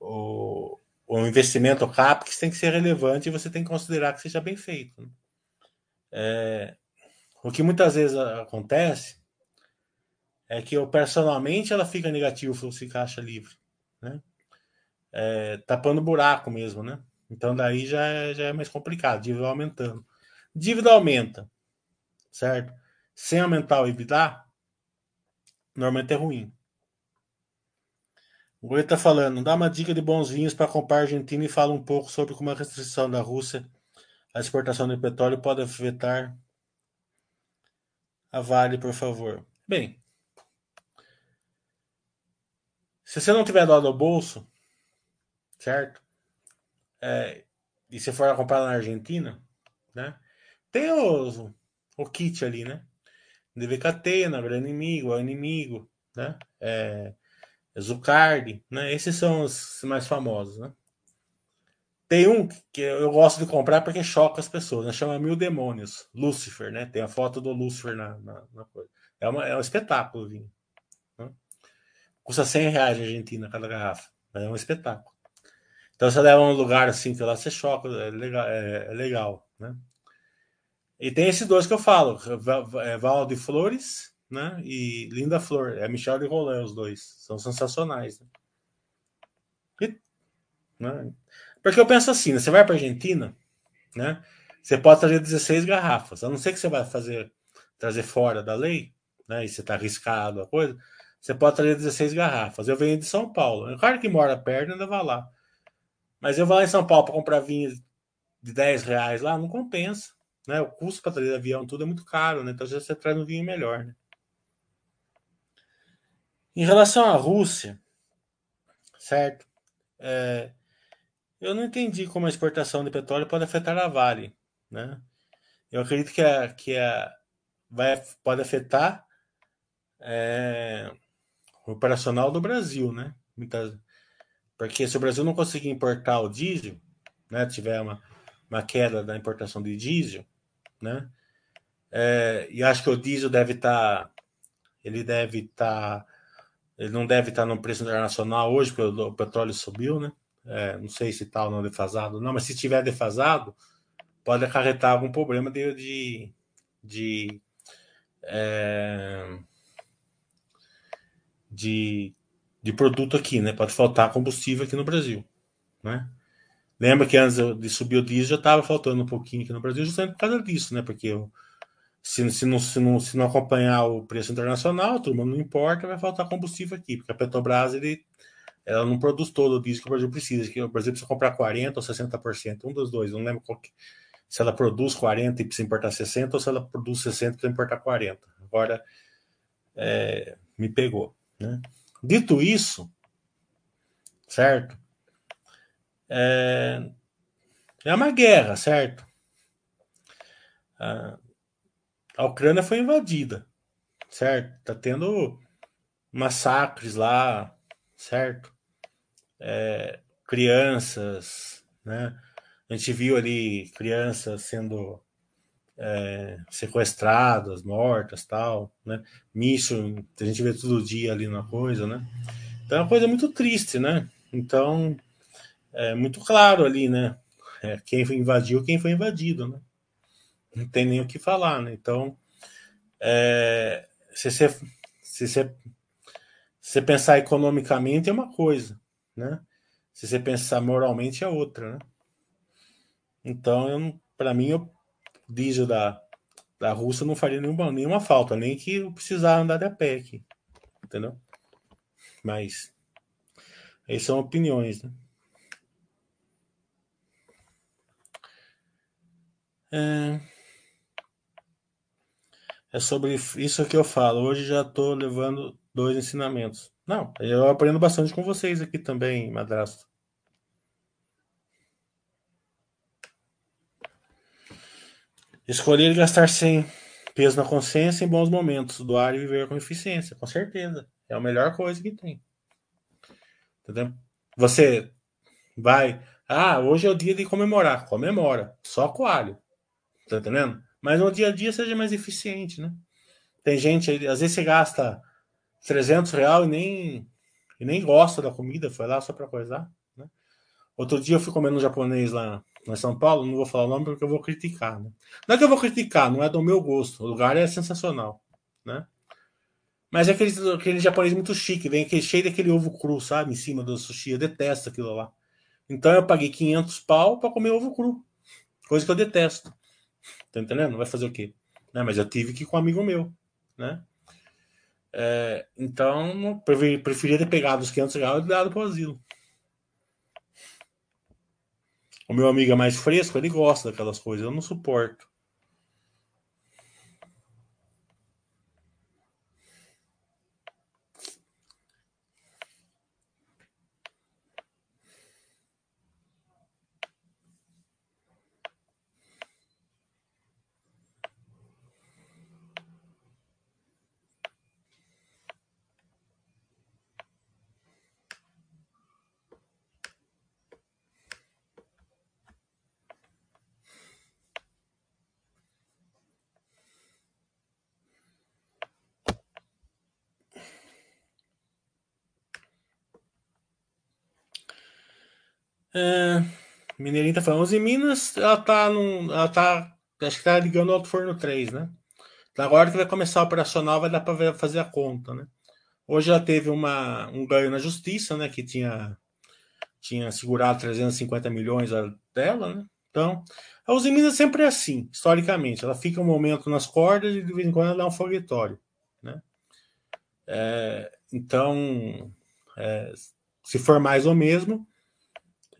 [SPEAKER 1] o, investimento CAPEX tem que ser relevante e você tem que considerar que seja bem feito. Né? É, o que muitas vezes acontece é que operacionalmente ela fica negativo o fluxo de caixa livre né? É, tapando buraco mesmo, né? Então daí já é, já é mais complicado, dívida aumentando. Dívida aumenta, certo? Sem aumentar o EBITDA, normalmente é ruim. O Goi está falando, dá uma dica de bons vinhos para comprar Argentina e fala um pouco sobre como a restrição da Rússia à exportação de petróleo pode afetar a Vale, por favor. Bem, Se você não tiver dó no bolso, certo? É, e se for comprar na Argentina, né? Tem os, o kit ali, né? DVKT, Grande Inimigo, o Inimigo, né? É, Zucard, né? Esses são os mais famosos, né? Tem um que eu gosto de comprar porque choca as pessoas, né? Chama Mil Demônios, Lucifer, né? Tem a foto do Lucifer na, na, na coisa. É, uma, é um espetáculo, vinho. Custa 100 reais na Argentina cada garrafa. É um espetáculo. Então você leva um lugar assim que lá você choca, é legal, é, é legal né? E tem esses dois que eu falo, é Val de Flores, né? E Linda Flor, é Michel de Roland, os dois. São sensacionais. Né? E, né? Porque eu penso assim, né? você vai para Argentina, né? Você pode trazer 16 garrafas, a não ser que você vai fazer trazer fora da lei, né? E você está arriscado a coisa. Você pode trazer 16 garrafas. Eu venho de São Paulo. É claro que mora perto, ainda vai lá. Mas eu vou lá em São Paulo para comprar vinho de 10 reais lá, não compensa. Né? O custo para trazer avião, tudo é muito caro, né? Então você traz um vinho melhor, né? Em relação à Rússia, certo? É, eu não entendi como a exportação de petróleo pode afetar a Vale, né? Eu acredito que a, que a vai, pode afetar é, operacional do Brasil, né? Porque se o Brasil não conseguir importar o diesel, né, tiver uma, uma queda da importação de diesel, né? É, e acho que o diesel deve estar, tá, ele deve estar, tá, ele não deve estar tá no preço internacional hoje, porque o, o petróleo subiu, né? É, não sei se está ou não defasado, não, mas se tiver defasado, pode acarretar algum problema de, de, de é, de, de produto aqui, né? Pode faltar combustível aqui no Brasil, né? Lembra que antes de subir o diesel já estava faltando um pouquinho aqui no Brasil, justamente por causa disso, né? Porque se, se, não, se, não, se não acompanhar o preço internacional, turma não importa, vai faltar combustível aqui, porque a Petrobras ele, ela não produz todo o diesel que o Brasil precisa, que o Brasil precisa comprar 40% ou 60%, um dos dois, não lembro que, se ela produz 40 e precisa importar 60, ou se ela produz 60 e precisa importar 40. Agora, é, me pegou. Né? Dito isso, certo? É, é uma guerra, certo? A, a Ucrânia foi invadida, certo? Tá tendo massacres lá, certo? É, crianças, né? A gente viu ali crianças sendo é, sequestradas, mortas, tal, né? Míssil, a gente vê todo dia ali na coisa, né? Então é uma coisa muito triste, né? Então é muito claro ali, né? É, quem invadiu, quem foi invadido, né? Não tem nem o que falar, né? Então, é, se você se se você pensar economicamente é uma coisa, né? Se você pensar moralmente é outra, né? Então, para mim, o diesel da, da Rússia não faria nenhuma, nenhuma falta, nem que eu precisar andar de a pé aqui, entendeu? Mas, aí são opiniões, né? É, é sobre isso que eu falo. Hoje já estou levando dois ensinamentos. Não, eu aprendo bastante com vocês aqui também, madrasto. Escolher gastar sem peso na consciência em bons momentos, doar e viver com eficiência, com certeza. É a melhor coisa que tem. Entendeu? Você vai, ah, hoje é o dia de comemorar, comemora, só coalho. Tá entendendo? Mas no dia a dia seja mais eficiente, né? Tem gente, às vezes você gasta 300 reais e nem, e nem gosta da comida, foi lá só para coisar. Né? Outro dia eu fui comendo um japonês lá em São Paulo, não vou falar o nome porque eu vou criticar. Né? Não é que eu vou criticar, não é do meu gosto. O lugar é sensacional, né? Mas é aquele, aquele japonês muito chique, vem aquele, cheio daquele ovo cru, sabe? Em cima do sushi. Eu detesto aquilo lá. Então eu paguei 500 pau para comer ovo cru. Coisa que eu detesto. Tá entendendo? Vai fazer o quê? Né? Mas eu tive que ir com um amigo meu, né? É, então, preferia ter pegado os 500 reais e dado para o asilo. O meu amigo é mais fresco, ele gosta daquelas coisas, eu não suporto. É, Mineirinho tá falando, em Minas, ela tá num, ela tá, acho que tá ligando o Alto Forno 3, né? Então, agora que vai começar a operacional, vai dar para fazer a conta, né? Hoje ela teve uma, um ganho na justiça, né? Que tinha, tinha segurado 350 milhões dela, né? Então, a Uzi Minas sempre é assim, historicamente. Ela fica um momento nas cordas e de vez em quando ela dá um foguetório, né? É, então, é, se for mais ou mesmo,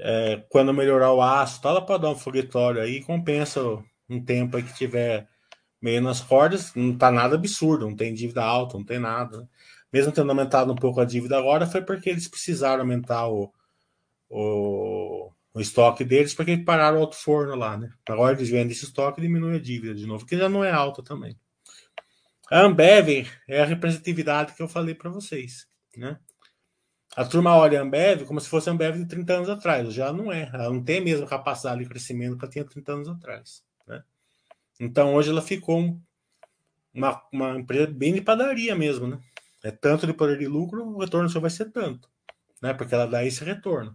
[SPEAKER 1] é, quando melhorar o aço, tá, ela pode dar um foguetório aí, compensa um tempo aí que tiver meio nas cordas, não tá nada absurdo, não tem dívida alta, não tem nada. Mesmo tendo aumentado um pouco a dívida agora, foi porque eles precisaram aumentar o, o, o estoque deles, porque pararam o alto forno lá, né? Agora eles vendem esse estoque e diminuem a dívida de novo, que já não é alta também. A Ambev é a representatividade que eu falei para vocês, né? A turma olha a Ambev como se fosse a Ambev de 30 anos atrás. Já não é. Ela não tem a mesma capacidade de crescimento que ela tinha 30 anos atrás. Né? Então hoje ela ficou uma, uma empresa bem de padaria mesmo. Né? É tanto de poder de lucro, o retorno só vai ser tanto. Né? Porque ela dá esse retorno.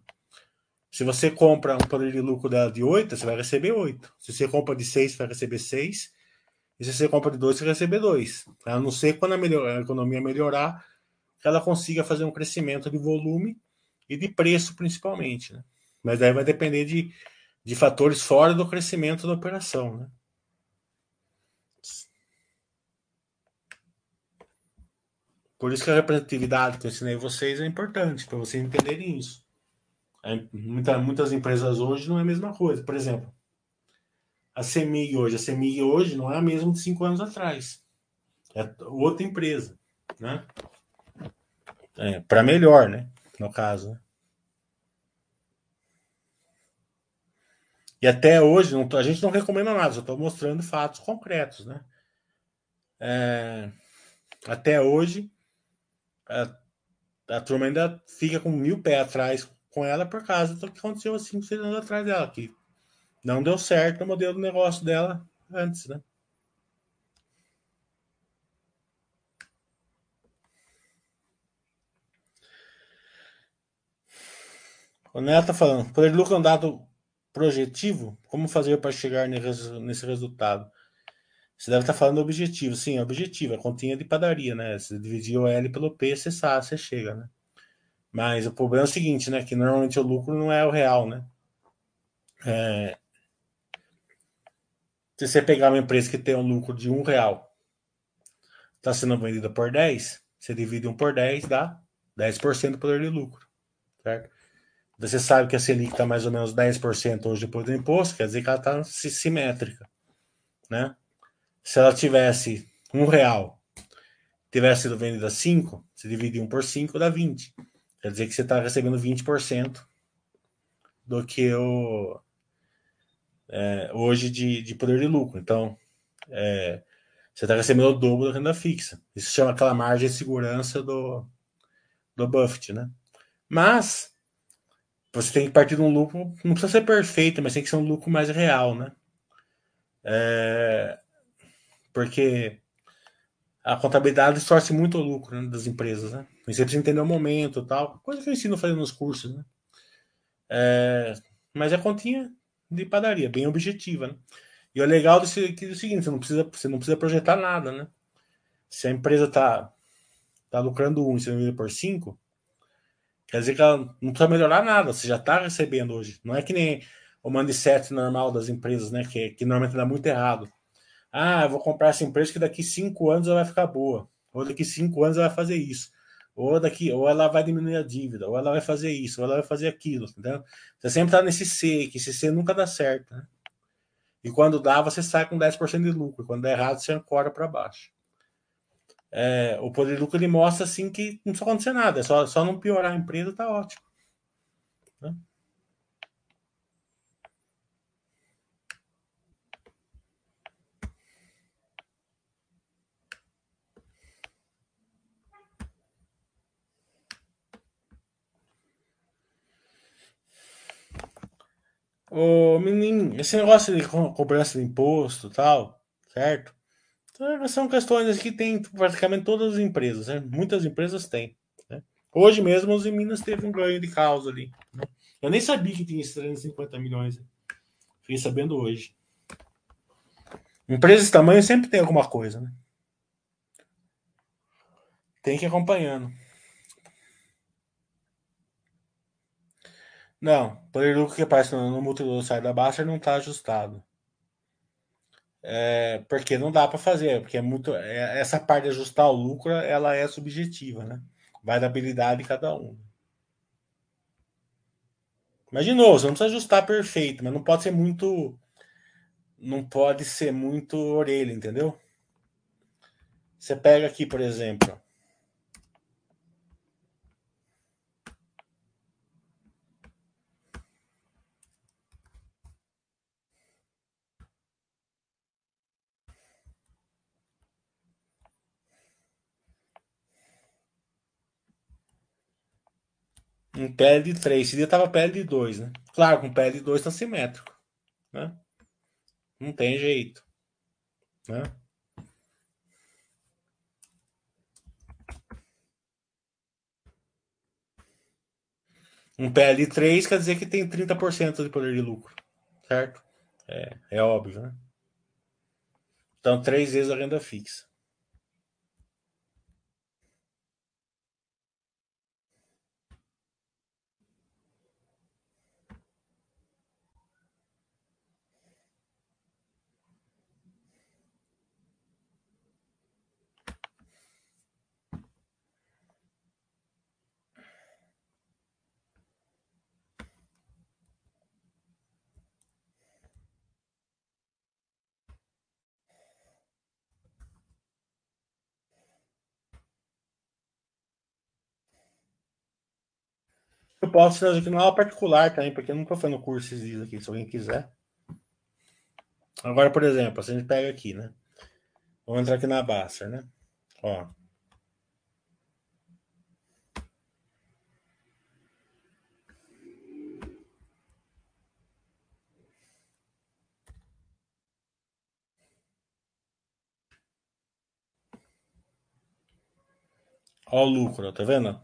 [SPEAKER 1] Se você compra um poder de lucro dela de 8, você vai receber 8. Se você compra de 6, você vai receber 6. E se você compra de 2, você vai receber 2. A não ser quando a, melhor, a economia melhorar, que ela consiga fazer um crescimento de volume e de preço, principalmente. Né? Mas aí vai depender de, de fatores fora do crescimento da operação. Né? Por isso que a representatividade que eu ensinei vocês é importante, para vocês entenderem isso. Muita, muitas empresas hoje não é a mesma coisa. Por exemplo, a CEMIG hoje. A CEMIG hoje não é a mesma de cinco anos atrás. É outra empresa. Né? É, para melhor, né? No caso. Né? E até hoje não a gente não recomenda nada, só estou mostrando fatos concretos, né? É, até hoje a, a turma ainda fica com mil pés atrás com ela por causa do que aconteceu há 5, 6 anos atrás dela, que não deu certo o modelo do negócio dela antes, né? O Neto tá falando, poder de lucro é um dado projetivo? Como fazer para chegar nesse resultado? Você deve estar tá falando objetivo. Sim, objetivo. A continha de padaria, né? Você dividir o L pelo P, você sabe, você chega, né? Mas o problema é o seguinte, né? Que normalmente o lucro não é o real, né? É... Se você pegar uma empresa que tem um lucro de um real, está sendo vendida por 10, você divide um por 10, dá 10% do poder de lucro, certo? Você sabe que a Selic está mais ou menos 10% hoje depois do imposto, quer dizer que ela está simétrica. Né? Se ela tivesse um real, tivesse sido vendida 5, você divide 1 por 5, dá 20. Quer dizer que você está recebendo 20% do que o, é, hoje de, de poder de lucro. Então, é, você está recebendo o dobro da renda fixa. Isso chama aquela margem de segurança do, do Buffett, né? Mas você tem que partir de um lucro, não precisa ser perfeito, mas tem que ser um lucro mais real, né? É, porque a contabilidade distorce muito o lucro né, das empresas, né? E você precisa entender o momento tal, coisa que eu ensino fazendo nos cursos, né? É, mas é continha de padaria, bem objetiva, né? E o legal desse, é o seguinte, você não precisa, você não precisa projetar nada, né? Se a empresa tá, tá lucrando um você vende por cinco, Quer dizer que ela não precisa melhorar nada, você já está recebendo hoje. Não é que nem o mindset normal das empresas, né? Que, que normalmente dá muito errado. Ah, eu vou comprar essa empresa que daqui cinco anos ela vai ficar boa. Ou daqui cinco anos ela vai fazer isso. Ou daqui, ou ela vai diminuir a dívida, ou ela vai fazer isso, ou ela vai fazer aquilo. Entendeu? Você sempre está nesse C, que esse C nunca dá certo. Né? E quando dá, você sai com 10% de lucro. Quando dá errado, você ancora para baixo é, o poder de lucro ele mostra assim que não precisa acontecer nada, é só, só não piorar a empresa, tá ótimo. Né? Ô, menino, esse negócio de cobrança de imposto tal, certo? Então, são questões que tem praticamente todas as empresas, né? Muitas empresas têm. Né? Hoje mesmo, os em Minas teve um ganho de causa ali. Né? Eu nem sabia que tinha esses 350 milhões. Fiquei sabendo hoje. Empresas de tamanho sempre tem alguma coisa, né? Tem que ir acompanhando. Não, poder lucro que aparece no, no multidor sai da baixa não está ajustado. É, porque não dá para fazer, porque é muito. É, essa parte de ajustar o lucro ela é subjetiva, né? Vai da habilidade de cada um. Mas de novo, você não precisa ajustar perfeito, mas não pode ser muito. Não pode ser muito orelha, entendeu? Você pega aqui, por exemplo. Um PL de 3. Esse dia tava PL de 2, né? Claro, com PL de 2 tá simétrico. Né? Não tem jeito. Né? Um PL 3 quer dizer que tem 30% de poder de lucro. Certo? É, é óbvio, né? Então, três vezes a renda fixa. Posso fazer aqui numa aula particular também, porque eu nunca fui no curso esses dias aqui, se alguém quiser. Agora, por exemplo, se a gente pega aqui, né? Vamos entrar aqui na Baster, né? Ó. Ó o lucro, tá vendo?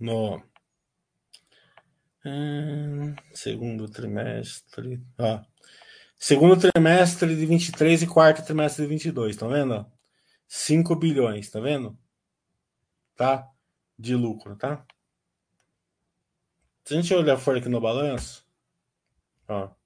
[SPEAKER 1] No hum, segundo trimestre. Ó. Segundo trimestre de 23 e quarto trimestre de 22, tá vendo? 5 bilhões, tá vendo? Tá? De lucro, tá? Se a gente olhar fora aqui no balanço, ó.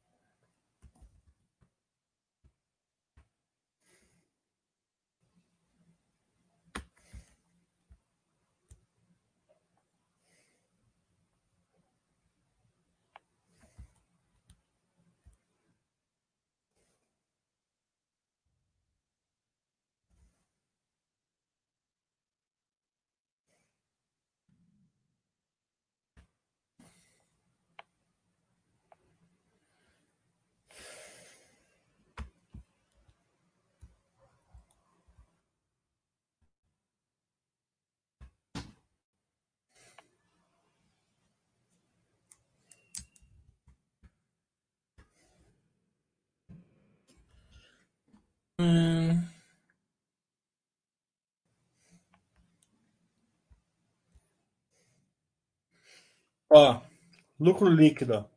[SPEAKER 1] Hum. Ó, lucro líquido.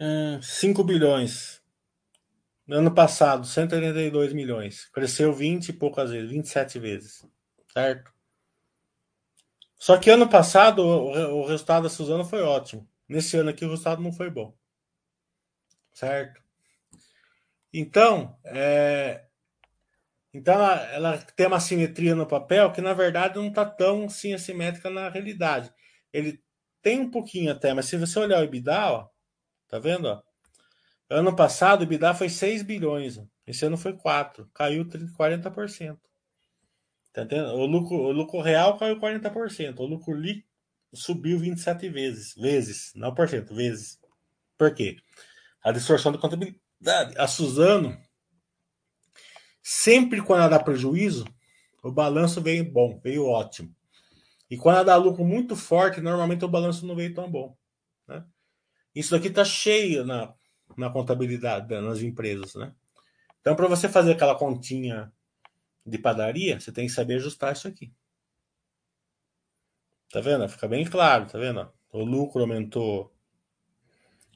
[SPEAKER 1] Hum, 5 bilhões. No ano passado, 182 milhões. Cresceu 20 e poucas vezes, 27 vezes. Certo? Só que ano passado o, o resultado da Suzano foi ótimo. Nesse ano aqui o resultado não foi bom. Certo? Então, é, então ela, ela, tem uma simetria no papel que na verdade não está tão assim assimétrica na realidade. Ele tem um pouquinho até, mas se você olhar o EBITDA, ó, tá vendo? Ó? Ano passado o EBITDA foi 6 bilhões, ó. esse ano foi 4, caiu 40%. Tá? O lucro, o lucro real caiu 40%, o lucro líquido subiu 27 vezes, vezes, não por cento, vezes. Por quê? A distorção da contabilidade a Suzano, sempre quando ela dá prejuízo, o balanço veio bom, veio ótimo. E quando ela dá lucro muito forte, normalmente o balanço não veio tão bom. Né? Isso daqui está cheio na, na contabilidade nas empresas. Né? Então, para você fazer aquela continha de padaria, você tem que saber ajustar isso aqui. Tá vendo? Fica bem claro, tá vendo? O lucro aumentou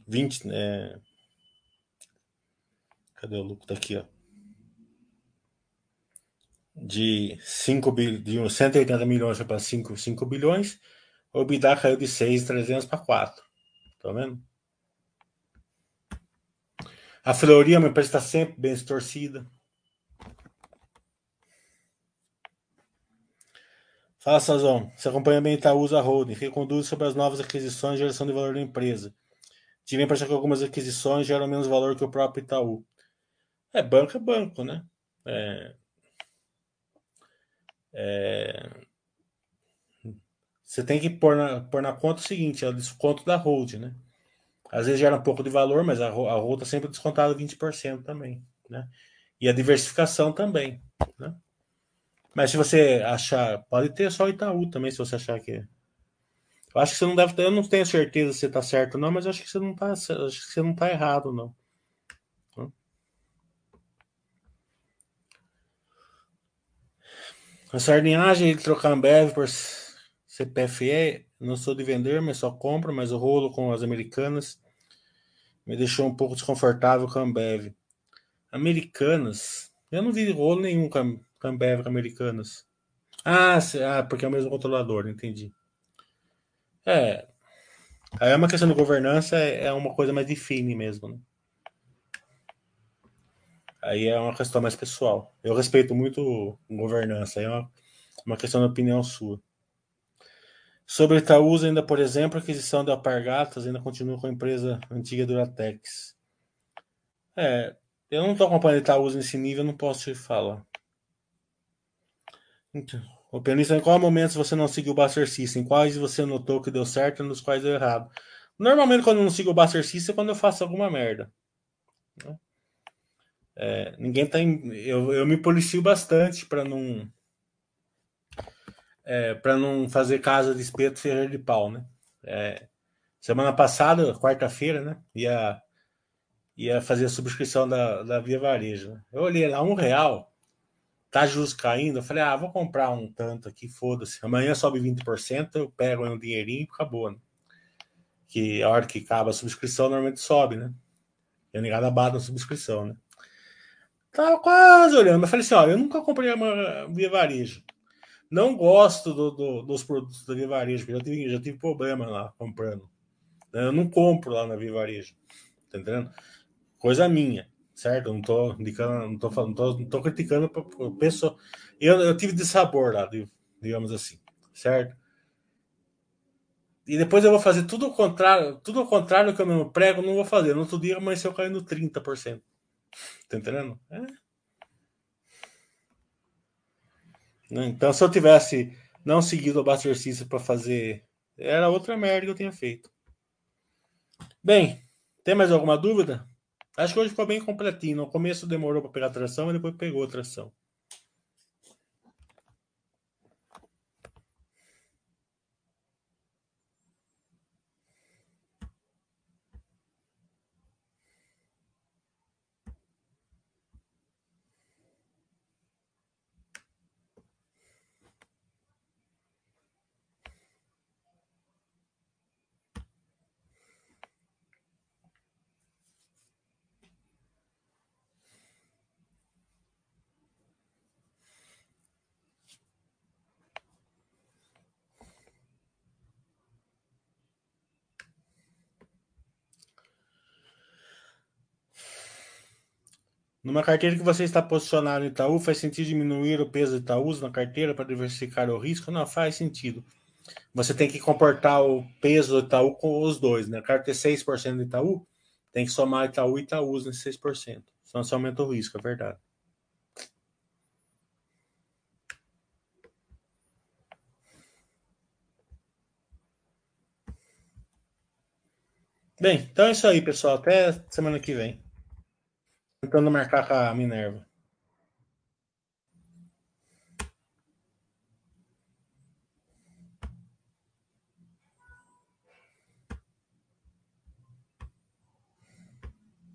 [SPEAKER 1] 20, é, Cadê o lucro? Daqui, ó. De, 5 de 180 milhões para 5, 5 bilhões. O EBITDA caiu de 6,300 para 4. Tá vendo? A Fleury é uma empresa que está sempre bem distorcida. Fala, Sazão. Você acompanha bem Itaúsa Holding, que conduz sobre as novas aquisições e geração de valor da empresa. Tive a impressão que algumas aquisições geram menos valor que o próprio Itaú. É, banco é banco, né? É, é, você tem que pôr na, pôr na conta o seguinte, é o desconto da hold, né? Às vezes gera um pouco de valor, mas a, a hold está sempre descontada 20% também, né? E a diversificação também, né? Mas se você achar, pode ter só Itaú também, se você achar que. Eu acho que você não deve ter, eu não tenho certeza se você está certo ou não, mas acho que você não está, acho que você não está errado, não. A sardinhagem ele trocar Ambev por CPFE, não sou de vender, mas só compro, mas o rolo com as americanas me deixou um pouco desconfortável com a Ambev. Americanas, eu não vi rolo nenhum com a Ambev com americanas. Ah, ah, porque é o mesmo controlador, entendi. É, aí é uma questão de governança, é, é uma coisa mais define mesmo, né? Aí é uma questão mais pessoal. Eu respeito muito governança, aí é uma, uma questão de opinião sua. Sobre Itaúsa, ainda, por exemplo, a aquisição da Alpargatas ainda continua com a empresa antiga Duratex. É, eu não estou acompanhando Itaúsa nesse nível, não posso te falar. Então, o pianista, em qual momento você não seguiu o Buster System? Quais você notou que deu certo e nos quais deu errado? Normalmente, quando eu não sigo o Buster System é quando eu faço alguma merda. Né? É, ninguém tá em, eu, eu me policio bastante para não é, para não fazer casa de espeto ferreiro de pau, né? É, semana passada, quarta-feira, né? Ia, ia fazer a subscrição da, da Via Varejo. Né? Eu olhei lá, um real, tá justo caindo. Eu falei, ah, vou comprar um tanto aqui, foda-se. Amanhã sobe 20%, eu pego um dinheirinho e acabou, né? Que a hora que acaba a subscrição, normalmente sobe, né? E a negada bata a subscrição, né? Tava quase olhando. Eu falei assim: ó, eu nunca comprei uma Via Varejo. Não gosto do, do, dos produtos da Via Varejo, porque já tive, já tive problema lá comprando. Eu não compro lá na Via Varejo. Tá entendendo? Coisa minha, certo? Eu não tô indicando, não tô falando, não tô, não tô criticando a pessoa. Eu, eu tive de sabor lá, digamos assim, certo? E depois eu vou fazer tudo ao contrário, tudo ao contrário que eu não prego, não vou fazer. No outro dia amanheceu caindo 30%. Tá entendendo? É. Então, se eu tivesse não seguido o exercício para fazer, era outra merda que eu tinha feito. Bem, tem mais alguma dúvida? Acho que hoje ficou bem completinho. No começo demorou para pegar tração, mas depois pegou a tração. Numa carteira que você está posicionado no Itaú, faz sentido diminuir o peso de Itaús na carteira para diversificar o risco? Não, faz sentido. Você tem que comportar o peso do Itaú com os dois, né? A carteira tem 6% do Itaú, tem que somar Itaú e Itaús nesse 6%. Senão você aumenta o risco, é verdade. Bem, então é isso aí, pessoal. Até semana que vem. Tentando marcar com a Minerva.